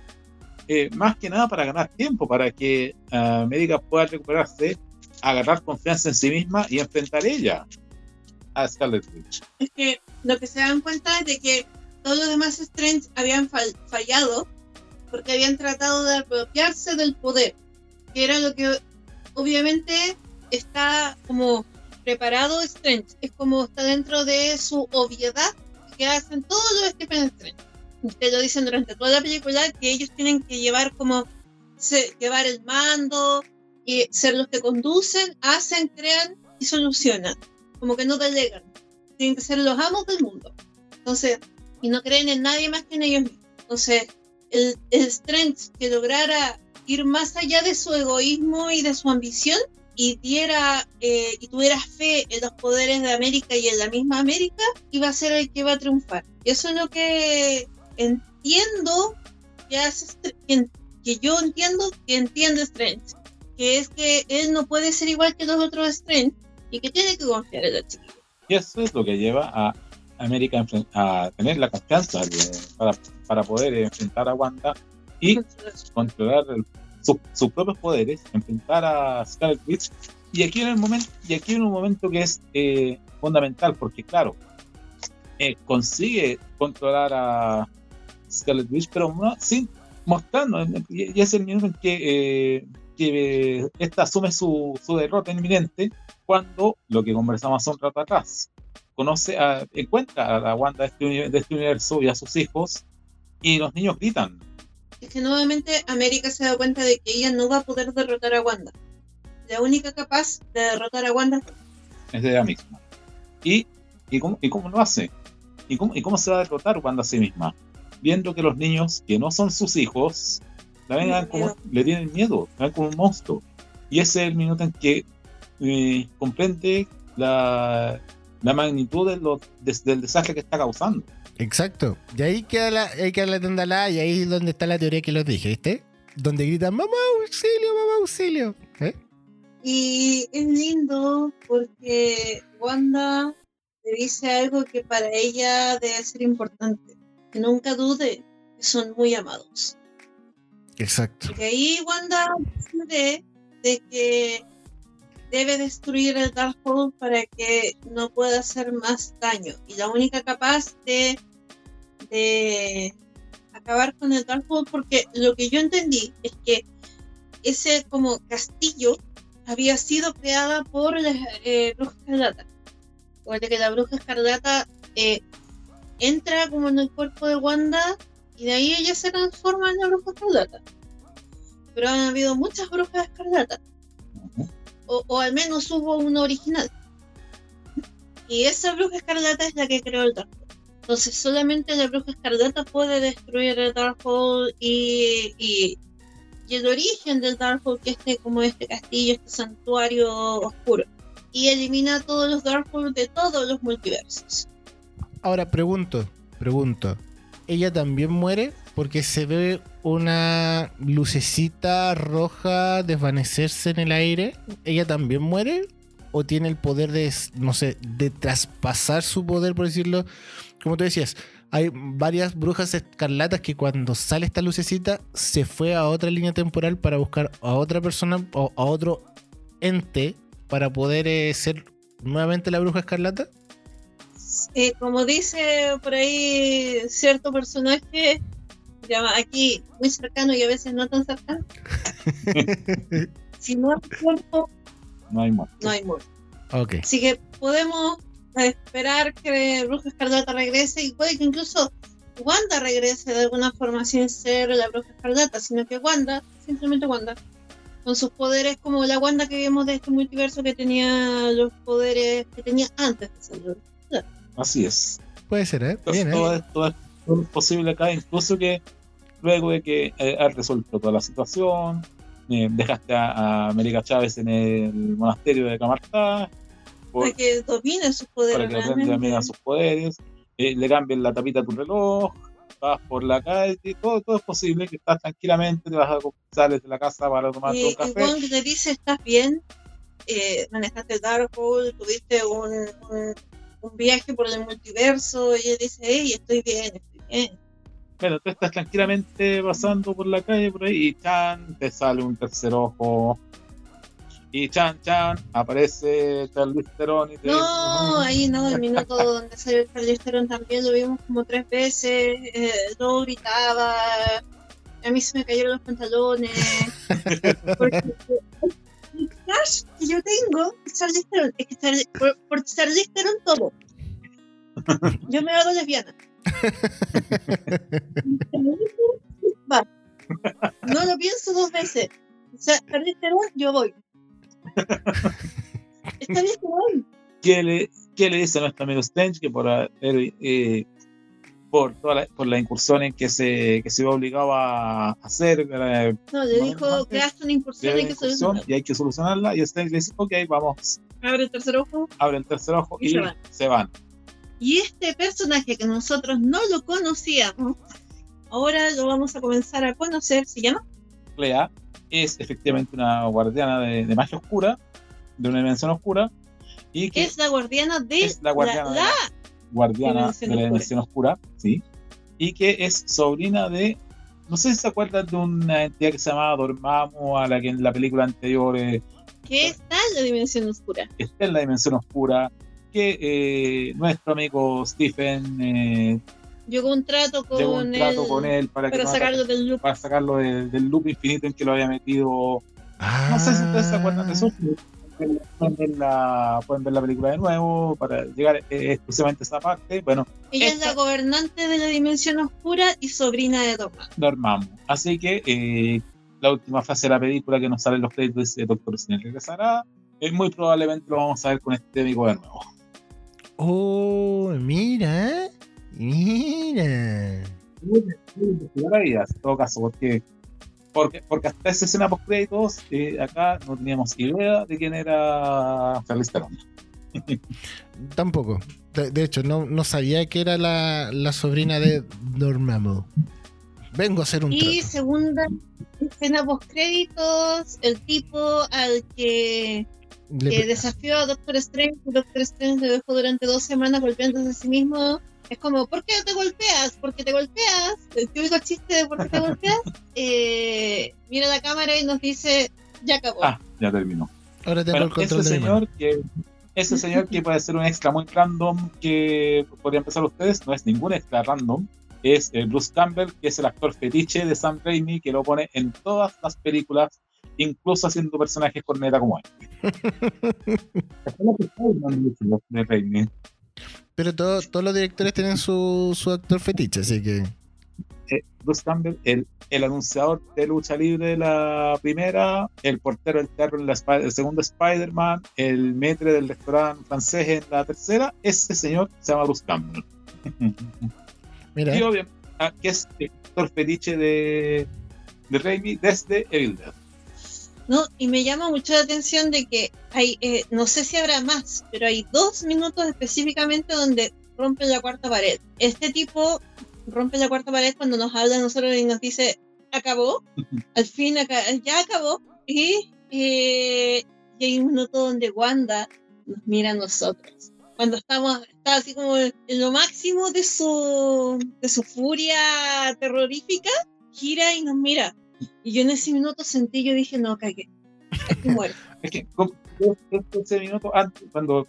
eh, más que nada para ganar tiempo, para que ah, América pueda recuperarse, agarrar confianza en sí misma y enfrentar ella a Scarlet Witch. Es que lo que se dan cuenta es de que todos los demás Strange habían fal- fallado porque habían tratado de apropiarse del poder, que era lo que obviamente está como preparado Strange, es como está dentro de su obviedad que hacen todos los Stephen Strange. Te lo dicen durante toda la película que ellos tienen que llevar como se- llevar el mando y ser los que conducen, hacen, crean y solucionan, como que no delegan tienen que ser los amos del mundo. Entonces, y no creen en nadie más que en ellos mismos. Entonces, el, el Strange que lograra ir más allá de su egoísmo y de su ambición y diera eh, y tuviera fe en los poderes de América y en la misma América, iba a ser el que iba a triunfar. Eso es lo que entiendo que Str- que, yo entiendo que entiende Strange, que es que él no puede ser igual que los otros Strange y que tiene que confiar en la chica. Y eso es lo que lleva a América a tener la confianza para, para poder enfrentar a Wanda y controlar el- su- sus propios poderes, enfrentar a Scarlet Witch. Y aquí en el momento, y aquí en un momento que es eh, fundamental, porque claro, eh, consigue controlar a Scarlet Witch, pero no- sin mostrando, y es el minuto en que, eh, que esta asume su, su derrota inminente cuando lo que conversamos hace un rato atrás conoce a, encuentra a la Wanda de este, de este universo y a sus hijos y los niños gritan. Es que nuevamente América se da cuenta de que ella no va a poder derrotar a Wanda. La única capaz de derrotar a Wanda es de ella misma. Y, y, cómo, y cómo lo hace ¿Y cómo, y cómo se va a derrotar Wanda a sí misma viendo que los niños que no son sus hijos la ven como, le tienen miedo la ven como un monstruo. Y ese es el minuto en que eh, comprende la, la magnitud de lo- des- del desastre que está causando Exacto. Y ahí queda la, ahí queda la tendalada y ahí es donde está la teoría que los dije, ¿viste? Donde gritan, mamá, auxilio, mamá, auxilio. ¿Eh? Y es lindo porque Wanda le dice algo que para ella debe ser importante. Que nunca dude que son muy amados. Exacto. Porque ahí Wanda decide de que debe destruir el Darkhold para que no pueda hacer más daño. Y la única capaz de, de acabar con el Darkhold, porque lo que yo entendí es que ese como castillo había sido creada por la eh, bruja escarlata. Recuerda que la bruja escarlata eh, entra como en el cuerpo de Wanda y de ahí ella se transforma en la bruja escarlata. Pero han habido muchas brujas escarlatas. O, al menos hubo una original. Y esa bruja escarlata es la que creó el Darkhold. Entonces solamente la bruja escarlata puede destruir el Darkhold y, y, y el origen del Darkhold, que es este, como este castillo, este santuario oscuro. Y elimina todos los Darkhold de todos los multiversos. Ahora pregunto, pregunto. ¿Ella también muere? Porque se ve una lucecita roja desvanecerse en el aire. ¿Ella también muere? ¿O tiene el poder de, no sé, de traspasar su poder, por decirlo? Como tú decías, hay varias brujas escarlatas que cuando sale esta lucecita se fue a otra línea temporal para buscar a otra persona o a otro ente para poder eh, ser nuevamente la bruja escarlata. Eh, como dice por ahí cierto personaje, llama aquí muy cercano y a veces no tan cercano. si no hay cuerpo, no hay muerte no hay muerte. Ok. Así que podemos esperar que Bruja Escarlata regrese y puede que incluso Wanda regrese de alguna forma sin ser la Bruja Escarlata, sino que Wanda, simplemente Wanda, con sus poderes como la Wanda que vimos de este multiverso que tenía los poderes que tenía antes de ser así es Puede ser, ¿eh? Entonces, Bien, ¿eh? todo, todo es posible acá, incluso que luego de que eh, has resuelto toda la situación, eh, dejaste a, a América Chávez en el monasterio de Camartá, por- Para que domine sus para poderes que aprenda a realmente. mirar sus poderes, eh, le cambien la tapita a tu reloj, vas por la calle, todo, todo es posible, que estás tranquilamente, te vas a sales de la casa para tomar Y un café. weón que te dice, ¿estás bien? Eh, manejaste el Darkhold, tuviste un, un, un viaje por el multiverso, y él dice, hey, estoy bien, estoy bien. Bueno, tú estás tranquilamente pasando por la calle por ahí y chan, te sale un tercer ojo. Y chan, chan, aparece Charlize Theron y te No, ahí no, el minuto donde salió Charlize Theron también lo vimos como tres veces, eh, todo gritaba, a mí se me cayeron los pantalones, porque el crush que yo tengo es Charlize Theron, es que Charli- por, por Charlize Theron todo. Yo me hago lesbiana. Va. No lo pienso dos veces. O sea, Charlize Theron, yo voy. Es Charlize Theron. ¿Qué le, qué le dice a nuestro amigo Strange? Que por haber, eh, por, toda la, por la incursión en que se, que se vio obligado a hacer, eh, No, le dijo que hace una incursión de y la que incursión soluciona. y hay que solucionarla. Y Strange le dice, ok, vamos, Abre el tercer ojo. abre el tercer ojo Y y, se van. se van. Y este personaje que nosotros no lo conocíamos, ahora lo vamos a comenzar a conocer. Se llama Clea es efectivamente una guardiana de, de magia oscura, de una dimensión oscura, y que es la guardiana de es la guardiana de la- la guardiana Dimensión de la oscura. dimensión oscura, sí, y que es sobrina de, no sé si se acuerdan de una entidad que se llamaba Dormammu, a la que en la película anterior eh, que está en la dimensión oscura. está en la dimensión oscura, que eh, nuestro amigo Stephen eh, Llegó un trato con llegó un trato él con él para, que para no sacarlo del loop. para sacarlo de- del loop infinito en que lo había metido No sé si ustedes se acuerdan de eso. Pueden ver la, pueden ver la película de nuevo para llegar eh, exclusivamente a esa parte. Bueno, Ella es esta- la gobernante de la dimensión oscura y sobrina de Dormammu. Dormammu. Así que eh, la última frase de la película que nos sale en los créditos dice Doctor Strange regresará. Eh, muy probablemente lo vamos a ver con este amigo de nuevo. Oh, mira. Mira. Maravillas, en todo caso, porque, porque, porque hasta esa escena post créditos acá no teníamos idea de quién era Charlize Theron. Tampoco. De, de hecho, no, no sabía que era la, la sobrina de Dormammu. Vengo a hacer un Y trato. segunda escena post créditos, el tipo al que Le que desafió a Doctor Strange y Doctor Strange lo dejó durante dos semanas golpeándose a sí mismo. Es como, ¿por qué te golpeas? ¿Por qué te golpeas? El típico chiste de ¿por qué te golpeas? Eh, mira la cámara y nos dice, ya acabó. Ah, ya terminó. Ahora tengo Bueno, el control ese de señor que ese señor que puede ser un extra muy random que podrían pensar ustedes, no es ningún extra random, es eh, Bruce Campbell, que es el actor fetiche de Sam Raimi, que lo pone en todas las películas, incluso haciendo personajes con neta como Raimi. Pero todo- todos los directores tienen su, su actor fetiche, así que. Eh, Bruce Campbell, el, el anunciador de lucha libre de la primera, el portero del teatro en la, el segundo Spider-Man, el metre del restaurante francés en la tercera, ese señor se llama Bruce Campbell. Mira, Y obviamente, ah, que es el actor fetiche de, de Raimi desde Evil Dead. ¿No? Y me llama mucho la atención de que hay, eh, no sé si habrá más, pero hay dos minutos específicamente donde rompe la cuarta pared. Este tipo rompe la cuarta pared cuando nos habla a nosotros y nos dice, acabó, al fin aca- ya acabó, y, eh, y hay un minuto donde Wanda nos mira a nosotros. Cuando estamos, está así como en lo máximo de su, de su furia terrorífica, gira y nos mira. Y yo en ese minuto sentí, yo dije, no, cagué. Es que como- ese minuto antes, cuando,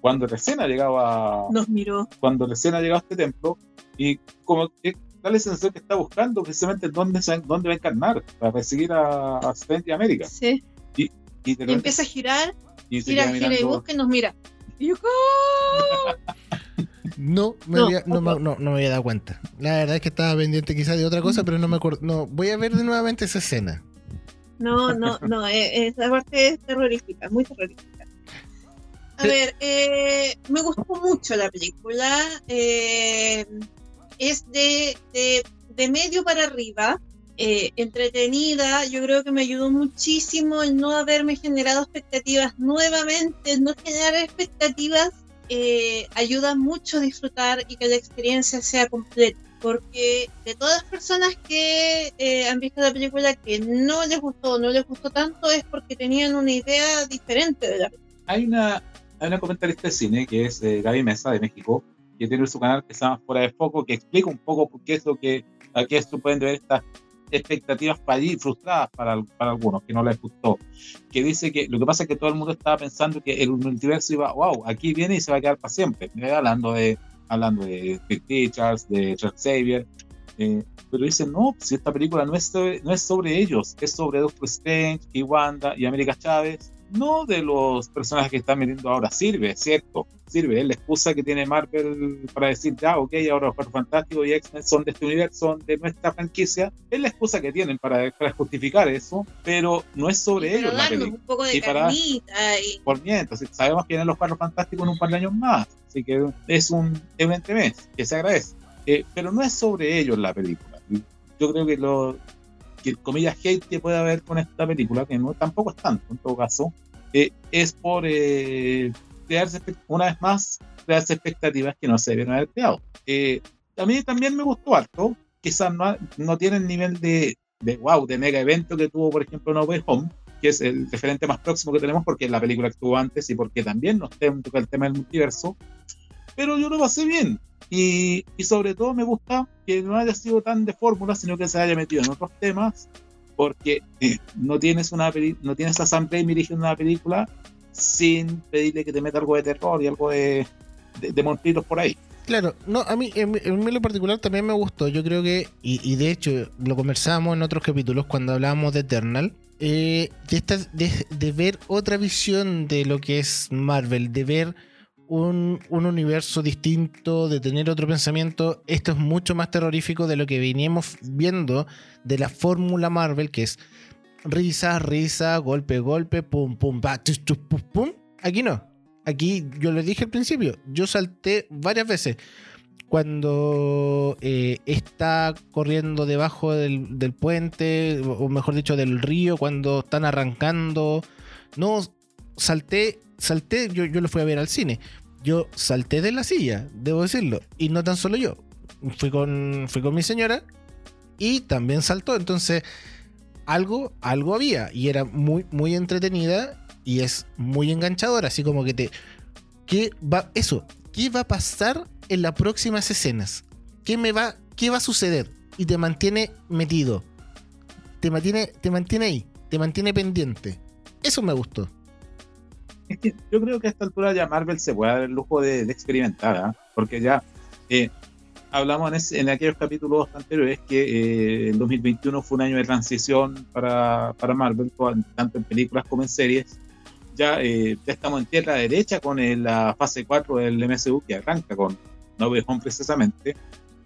cuando recién ha llegado a, Nos miró. cuando recién ha llegado a este templo, y como que da la sensación que está buscando precisamente dónde, dónde va a encarnar, para perseguir a, a y América. Sí. Y, Y repente- empieza a girar, y gira, gira y busca y nos mira. Y yo, ¡ah! no me, No, había, no, me- no- no me había dado cuenta. La verdad es que estaba pendiente quizás de otra cosa, pero no me acuerdo. No, voy a ver de nuevamente esa escena. No, no, no, eh, esa parte es terrorífica, muy terrorífica. A Sí. ver, eh, me gustó mucho la película. eh, es de, de, medio para arriba, eh, entretenida. Yo creo que me ayudó muchísimo el no haberme generado expectativas nuevamente, no generar expectativas. Eh, ayuda mucho a disfrutar y que la experiencia sea completa porque de todas las personas que eh, han visto la película que no les gustó no les gustó tanto es porque tenían una idea diferente de la película. Hay una, hay una comentarista de cine que es eh, Gaby Mesa de México, que tiene su canal que se llama Fuera de Foco, que explica un poco por qué es lo que aquí esto pueden ver estas expectativas frustradas para, para, algunos que no les gustó. Que dice que lo que pasa es que todo el mundo estaba pensando que el multiverso iba, wow, aquí viene y se va a quedar para siempre. Hablando de hablando de Rick Richards, de Charles Xavier, eh, pero dicen, no, si esta película no es, sobre, no es sobre ellos, es sobre Doctor Strange y Wanda y América Chávez, no de los personajes que están metiendo ahora. Sirve, cierto, sirve, es la excusa que tiene Marvel para decir, ya, ok, ahora los Fantásticos y X-Men son de este universo, son de nuestra franquicia, es la excusa que tienen para, para justificar eso, pero no es sobre ellos la película. Un poco de y para, y... Por mientras, sabemos que vienen los Cuatro Fantásticos en un par de años más, así que es un, evento mes que se agradece. Eh, pero no es sobre ellos la película. Yo creo que lo que comillas hate que puede haber con esta película, que no tampoco es tanto en todo caso, eh, es por eh, crearse una vez más crearse expectativas que no se deben haber creado. a mí también me gustó harto, quizás no, no tiene el nivel de, de wow, de mega evento que tuvo por ejemplo No Way Home, que es el referente más próximo que tenemos porque es la película que estuvo antes y porque también nos toca el tema del multiverso, pero yo lo pasé bien. Y, y, sobre todo me gusta que no haya sido tan de fórmula, sino que se haya metido en otros temas, porque no tienes una no tienes a Sam Raimi dirigiendo una película sin pedirle que te meta algo de terror y algo de, de, monstruitos por ahí. Claro, no, a mí en, en, lo particular también me gustó. Yo creo que, y, y, de hecho lo conversábamos en otros capítulos cuando hablábamos de Eternal, eh, de, de, de ver otra visión de lo que es Marvel, de ver un, universo distinto, de tener otro pensamiento. Esto es mucho más terrorífico de lo que veníamos viendo de la fórmula Marvel, que es risa, risa, golpe, golpe, pum, pum, pa, pum, pum. Aquí no. Aquí yo lo dije al principio, yo salté varias veces. Cuando eh, está corriendo debajo del, del puente, o mejor dicho, del río, cuando están arrancando. No, salté salté, yo, yo lo fui a ver al cine. Yo salté de la silla, debo decirlo. Y no tan solo yo. Fui con, fui con mi señora y también saltó. Entonces, algo, algo había. Y era muy, muy entretenida y es muy enganchadora. Así como que te. ¿Qué va, eso, ¿qué va a pasar en las próximas escenas? ¿Qué me va, qué va a suceder? Y te mantiene metido. Te mantiene, te mantiene ahí. Te mantiene pendiente. Eso me gustó es que yo creo que a esta altura ya Marvel se puede dar el lujo de, experimentar, ¿ah? porque ya eh, hablamos en, aquellos capítulos anteriores que eh, el 2021 fue un año de transición para, para Marvel, tanto en películas como en series. Ya, eh, ya estamos en tierra derecha con la fase 4 del MCU que arranca con No Way Home precisamente.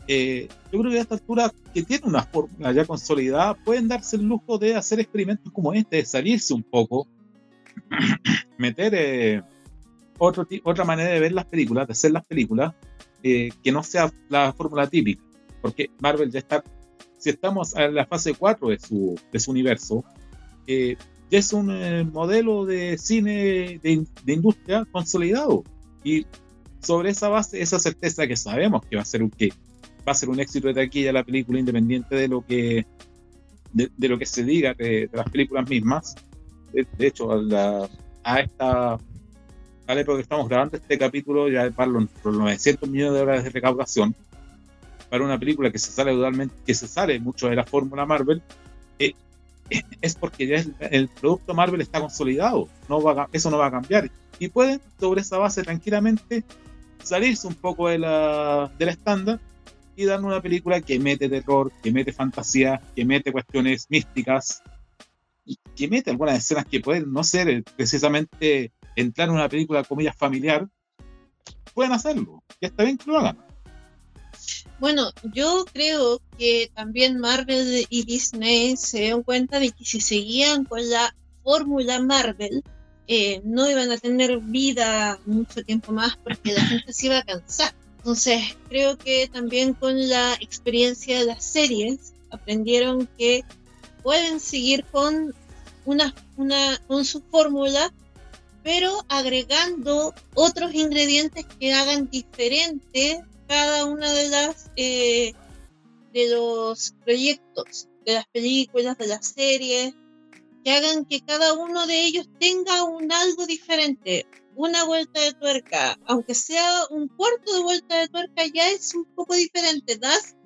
yo creo que a esta altura, que tiene una fórmula ya consolidada, pueden darse el lujo de hacer experimentos como este, de salirse un poco meter eh, otro, otra manera de ver las películas, de hacer las películas, eh, que no sea la fórmula típica. Porque Marvel ya está, si estamos en la fase 4 de su, de su universo, eh, ya es un modelo de cine de, de, industria consolidado. Y sobre esa base, esa certeza que sabemos que va a ser un, que va a ser un éxito de taquilla la película, independiente de lo que, de, de lo que se diga de, de las películas mismas, de, hecho, a, la, a esta a la época que estamos grabando este capítulo, ya para los, 900 millones de dólares de recaudación, para una película que se sale totalmente, que se sale mucho de la fórmula Marvel, eh, es porque ya el, producto Marvel está consolidado, no va eso no va a cambiar. Y pueden, sobre esa base, tranquilamente salirse un poco de la, del estándar y dar una película que mete terror, que mete fantasía, que mete cuestiones místicas, que mete algunas escenas que pueden no ser eh, precisamente entrar en una película, comillas, familiar, pueden hacerlo. Y está bien que lo hagan. Bueno, yo creo que también Marvel y Disney se dieron cuenta de que si seguían con la fórmula Marvel, eh, no iban a tener vida mucho tiempo más porque la gente se iba a cansar. Entonces, creo que también con la experiencia de las series aprendieron que pueden seguir con una, una con su fórmula, pero agregando otros ingredientes que hagan diferente cada una de las eh, de los proyectos, de las películas, de las series, que hagan que cada uno de ellos tenga un algo diferente, una vuelta de tuerca, aunque sea un cuarto de vuelta de tuerca, ya es un poco diferente, das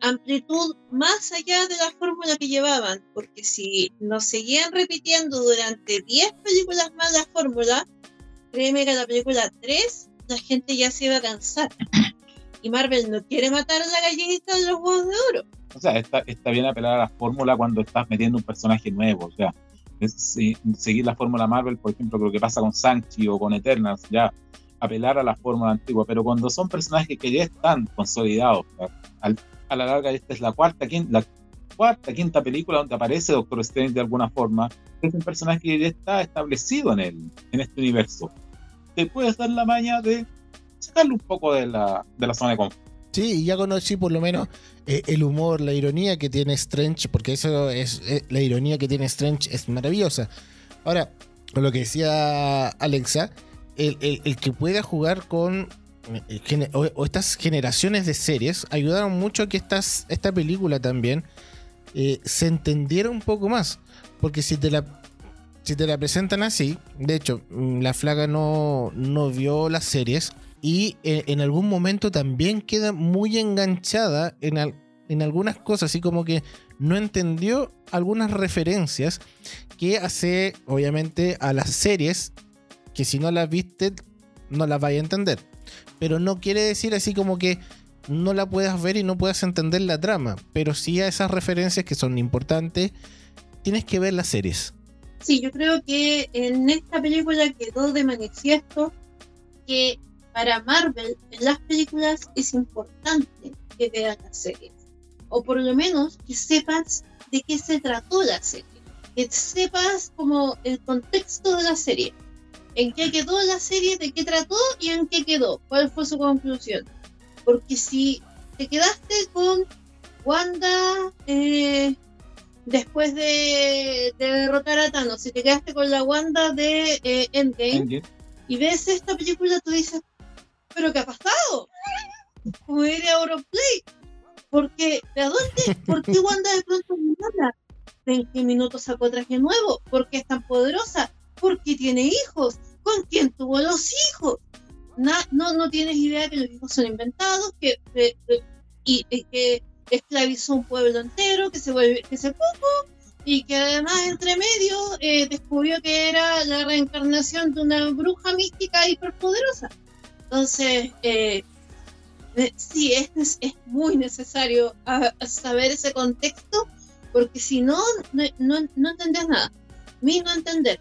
amplitud más allá de la fórmula que llevaban, porque si nos seguían repitiendo durante 10 películas más la fórmula, créeme que la película 3 la gente ya se iba a cansar. Y Marvel no quiere matar a la gallinita de los huevos de oro. O sea, está, está bien apelar a la fórmula cuando estás metiendo un personaje nuevo. O sea, seguir la fórmula Marvel, por ejemplo, lo que pasa con Sanchi o con Eternals, ya apelar a la fórmula antigua. Pero cuando son personajes que ya están consolidados, a la larga esta es la cuarta, la cuarta, quinta película donde aparece Doctor Strange de alguna forma, es un personaje que ya está establecido en, el, en este universo. Te puedes dar la maña de sacarle un poco de la, de la zona de confort. Sí, ya conocí por lo menos eh, el humor, la ironía que tiene Strange, porque eso es eh, la ironía que tiene Strange es maravillosa. Ahora, lo que decía Alexa, el, que pueda jugar con eh, o, estas generaciones de series ayudaron mucho a que estas, esta película también se entendiera un poco más. Porque si te la, si te la presentan así, de hecho, mm, la flaga no, no vio las series y eh, en algún momento también queda muy enganchada en, en algunas cosas, así como que no entendió algunas referencias que hace obviamente a las series que si no las viste no las vaya a entender. Pero no quiere decir así como que no la puedas ver y no puedas entender la trama, pero sí a esas referencias que son importantes, tienes que ver las series. Sí, yo creo que en esta película quedó de manifiesto que para Marvel en las películas es importante que veas la serie. O por lo menos que sepas de qué se trató la serie. Que sepas como el contexto de la serie. En qué quedó la serie, de qué trató y en qué quedó. ¿Cuál fue su conclusión? Porque si te quedaste con Wanda eh, después de, derrotar a Thanos, si te quedaste con la Wanda de eh, Endgame, y ves esta película, tú dices, ¿pero qué ha pasado? Como diría Europlay. Porque, ¿de dónde? ¿Por qué Wanda de pronto no habla? ¿En qué minutos sacó traje nuevo? ¿Por qué es tan poderosa? Porque tiene hijos. ¿Con quién tuvo los hijos? no, no tienes idea que los hijos son inventados, que, y, que esclavizó un pueblo entero, que se vuelve, que se poco, y que además entre medio eh, descubrió que era la reencarnación de una bruja mística hiperpoderosa. Entonces, eh, sí, es, es muy necesario saber ese contexto, porque si no, no, no entendés nada. Mi no entender.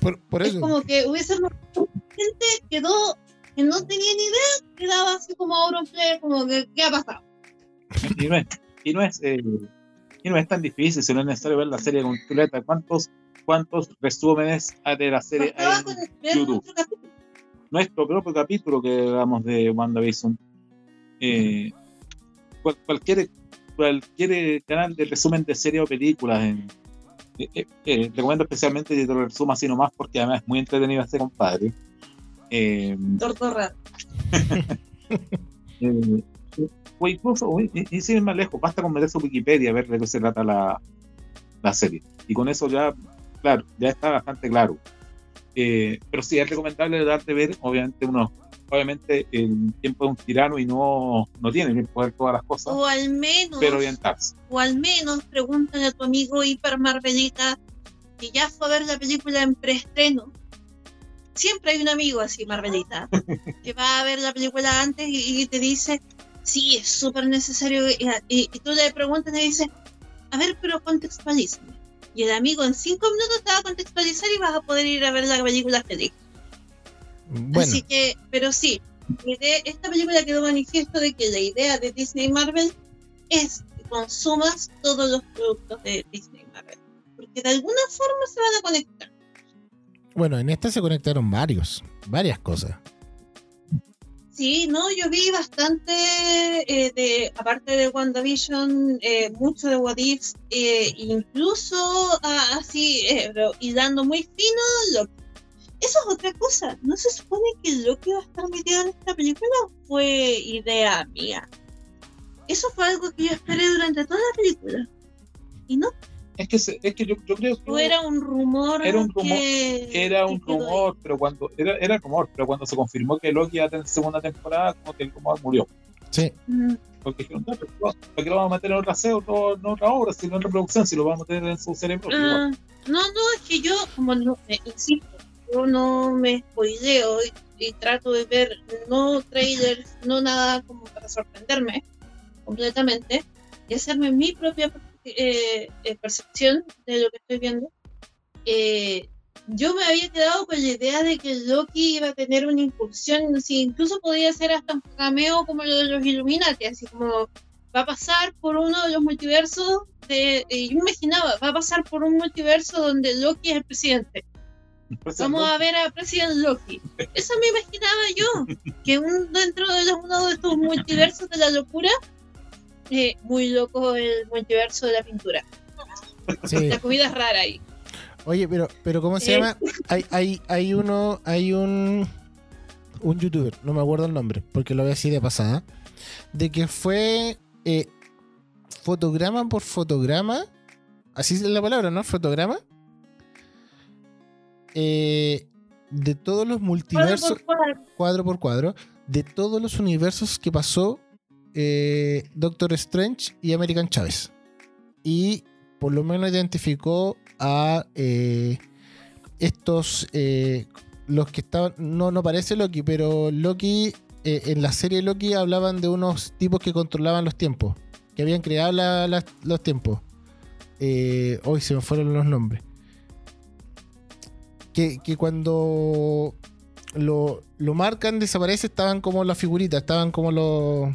Por, eso. Es como que hubiese gente quedó que no tenía ni idea, quedaba así como ahora como que, ¿qué ha pasado? Y no es, y no es, eh, y no es tan difícil, si no es necesario ver la serie completa. ¿Cuántos, cuántos resúmenes de la serie hay en YouTube? nuestro propio capítulo que hagamos de WandaVision. Eh, cualquier, cualquier canal de resumen de series o películas. En, eh, eh, eh, recomiendo especialmente que te lo resuma así nomás porque además es muy entretenido este compadre. Eh, Tortorra. o incluso, y, y sin más lejos, basta con meter su Wikipedia a ver de qué se trata la, la serie. Y con eso ya, claro, ya está bastante claro. Eh, pero sí es recomendable darte ver, obviamente uno, obviamente el tiempo es un tirano y no, no tiene que poder todas las cosas. O al menos, pero orientarse. O al menos pregúntale a tu amigo Hiper Marvelita que ya fue a ver la película en preestreno. Siempre hay un amigo así, Marvelita, que va a ver la película antes y, te dice, sí, es súper necesario. Y, tú le preguntas y le dices, a ver, pero contextualízame y el amigo en cinco minutos te va a contextualizar y vas a poder ir a ver la película feliz. Así que, pero sí, esta película quedó manifiesto de que la idea de Disney Marvel es que consumas todos los productos de Disney Marvel, porque de alguna forma se van a conectar. Bueno, en esta se conectaron varios, varias cosas. Sí, no, yo vi bastante, eh, de, aparte de WandaVision, eh, mucho de What If, eh, incluso ah, así, eh, pero- y dando muy fino Loki. Eso es otra cosa, ¿no se supone que Loki va a estar metido en esta película o fue idea mía? Eso fue algo que yo esperé durante toda la película. Y no, Es que, se- es que yo, yo creo que o era un rumor. Era un rumor, que- era un que rumor, pero cuando era, era rumor, pero cuando se confirmó que Loki iba a tener segunda temporada, como que el rumor murió. Sí. Mm. Porque dijeron, no, pero ¿para qué lo vamos a meter en otra serie, otro- en otra obra, si no en otra producción, si lo vamos a meter en su serie propia? Ah, no, no, es que yo, como no, eh, insisto, yo no me spoileo y, y trato de ver no trailers, no nada como para sorprenderme completamente y hacerme mi propia eh, eh, percepción de lo que estoy viendo. Eh, yo me había quedado con la idea de que Loki iba a tener una incursión, así, incluso podía ser hasta un cameo como lo de los Illuminati, así como va a pasar por uno de los multiversos de, eh, yo imaginaba, va a pasar por un multiverso donde Loki es el presidente. Vamos a ver a President Loki. Eso me imaginaba yo, que un, dentro de los- uno de estos multiversos de la locura, eh, muy loco el multiverso de la pintura. sí. La comida es rara ahí. Oye, pero, pero ¿cómo se Eh. llama? Hay, hay, hay uno, hay un, un youtuber, no me acuerdo el nombre, porque lo veo así de pasada, de que fue eh, fotograma por fotograma, así es la palabra, ¿no? Fotograma. Eh, de todos los Cuadro multiversos, por cuadro. por cuadro, de todos los universos que pasó eh, Doctor Strange y American Chávez. Y por lo menos identificó a eh, estos, los que estaban, no, no parece Loki, pero Loki, en la serie Loki hablaban de unos tipos que controlaban los tiempos, que habían creado la- la- los tiempos. Hoy se me fueron los nombres. Que, que cuando lo, lo marcan, desaparece, estaban como las figuritas, estaban como los...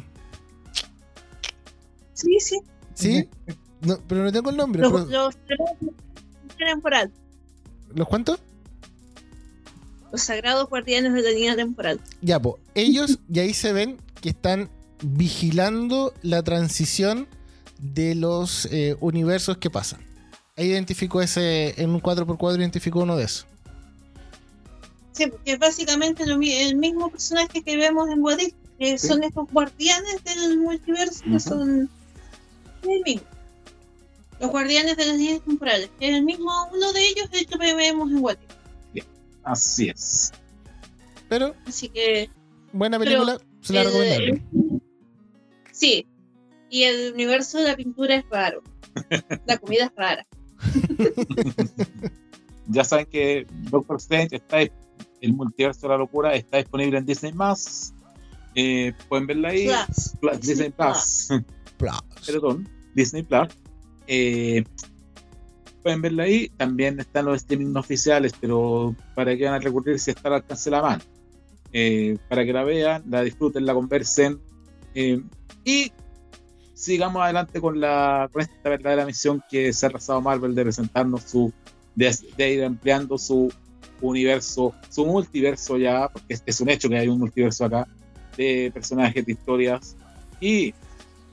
Sí, sí. ¿Sí? No, pero no tengo el nombre. Los, pero- los temporal. ¿Los cuántos? Los sagrados guardianes de la línea temporal. Ya, pues, ellos, y ahí se ven que están vigilando la transición de los eh, universos que pasan. Ahí identificó ese, en un 4x4 identificó uno de esos. Sí, porque es básicamente el mismo personaje que vemos en What If, que Sí. son estos guardianes del multiverso, que son el mismo. Los guardianes de las líneas temporales. Es el mismo, uno de ellos es el que vemos en What If. Así es. Pero, Así que buena Pero película, se la recomendaron. sí. Y el universo de la pintura es raro. La comida es rara. Ya saben que Doctor Strange está el multiverso de la locura está disponible en Disney Más. Eh, pueden verla ahí. Plus. Plus, Disney Plus. Plus. Perdón, Disney Plus. Eh, pueden verla ahí. También están los streaming oficiales, pero para que van a recurrir si está al alcance de la mano. Eh, para que la vean, la disfruten, la conversen. eh, y sigamos adelante con, la, con esta verdadera misión que se ha trazado Marvel de presentarnos su. de, de ir ampliando su universo, su multiverso ya, porque es, es un hecho que hay un multiverso acá, de personajes, de historias. Y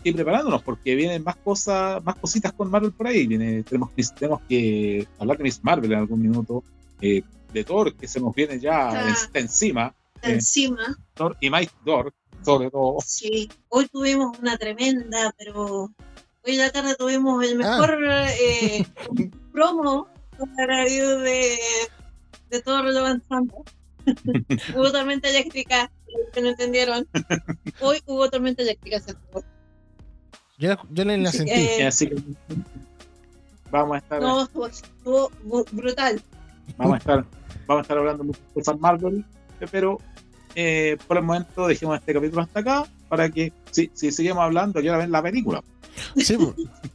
y preparándonos porque vienen más cosas, más cositas con Marvel por ahí. Viene, tenemos, que- tenemos que hablar de Miss Marvel en algún minuto, eh, de Thor, que se nos viene ya Ah. está encima, Está Eh. Encima, Thor y Mike Thor, sobre todo. sí. Hoy tuvimos una tremenda, pero hoy en la tarde tuvimos el mejor eh, promo de, de todo Love and Thunder. hubo tormenta eléctrica, los que no entendieron. Hoy hubo tormenta eléctrica. Yo, yo la, sentí. Eh. Así que vamos a estar, No, estuvo, brutal. vamos a estar, vamos a estar hablando mucho de Marvel, pero eh, por el momento dejemos este capítulo hasta acá para que si, si seguimos hablando, quiero ver la película. Sí.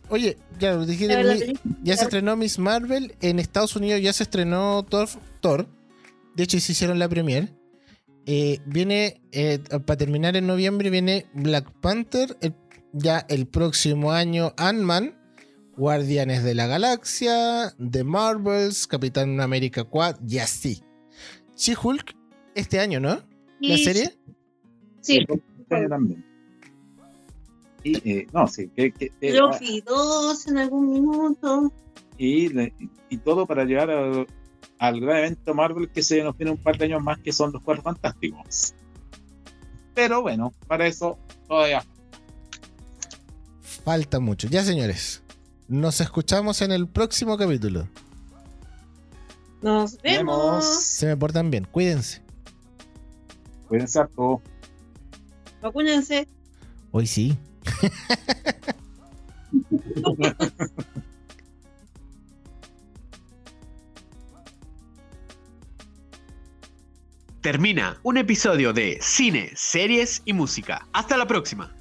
Oye, ya película- ya se estrenó Miss Marvel. En Estados Unidos ya se estrenó Thor. De hecho, se hicieron la premier. Eh, viene, eh, para terminar en noviembre, viene Black Panther. el- ya el próximo año, Ant-Man. Guardianes de la Galaxia. The Marvels. Capitán América 4. Y así. She-Hulk. Este año, ¿no? ¿La y- serie? Sí. Este año también. Y, eh, no, sí, que, que- 2 en algún minuto. y, y todo para llegar a- al gran evento Marvel que se nos viene un par de años más, que son los Cuatro Fantásticos. Pero bueno, para eso todavía Falta mucho. Ya, señores. Nos escuchamos en el próximo capítulo. Nos vemos. Se me portan bien. Cuídense. Cuídense harto. Vacúnense. Hoy sí. Termina un episodio de Cine, Series y Música. Hasta la próxima.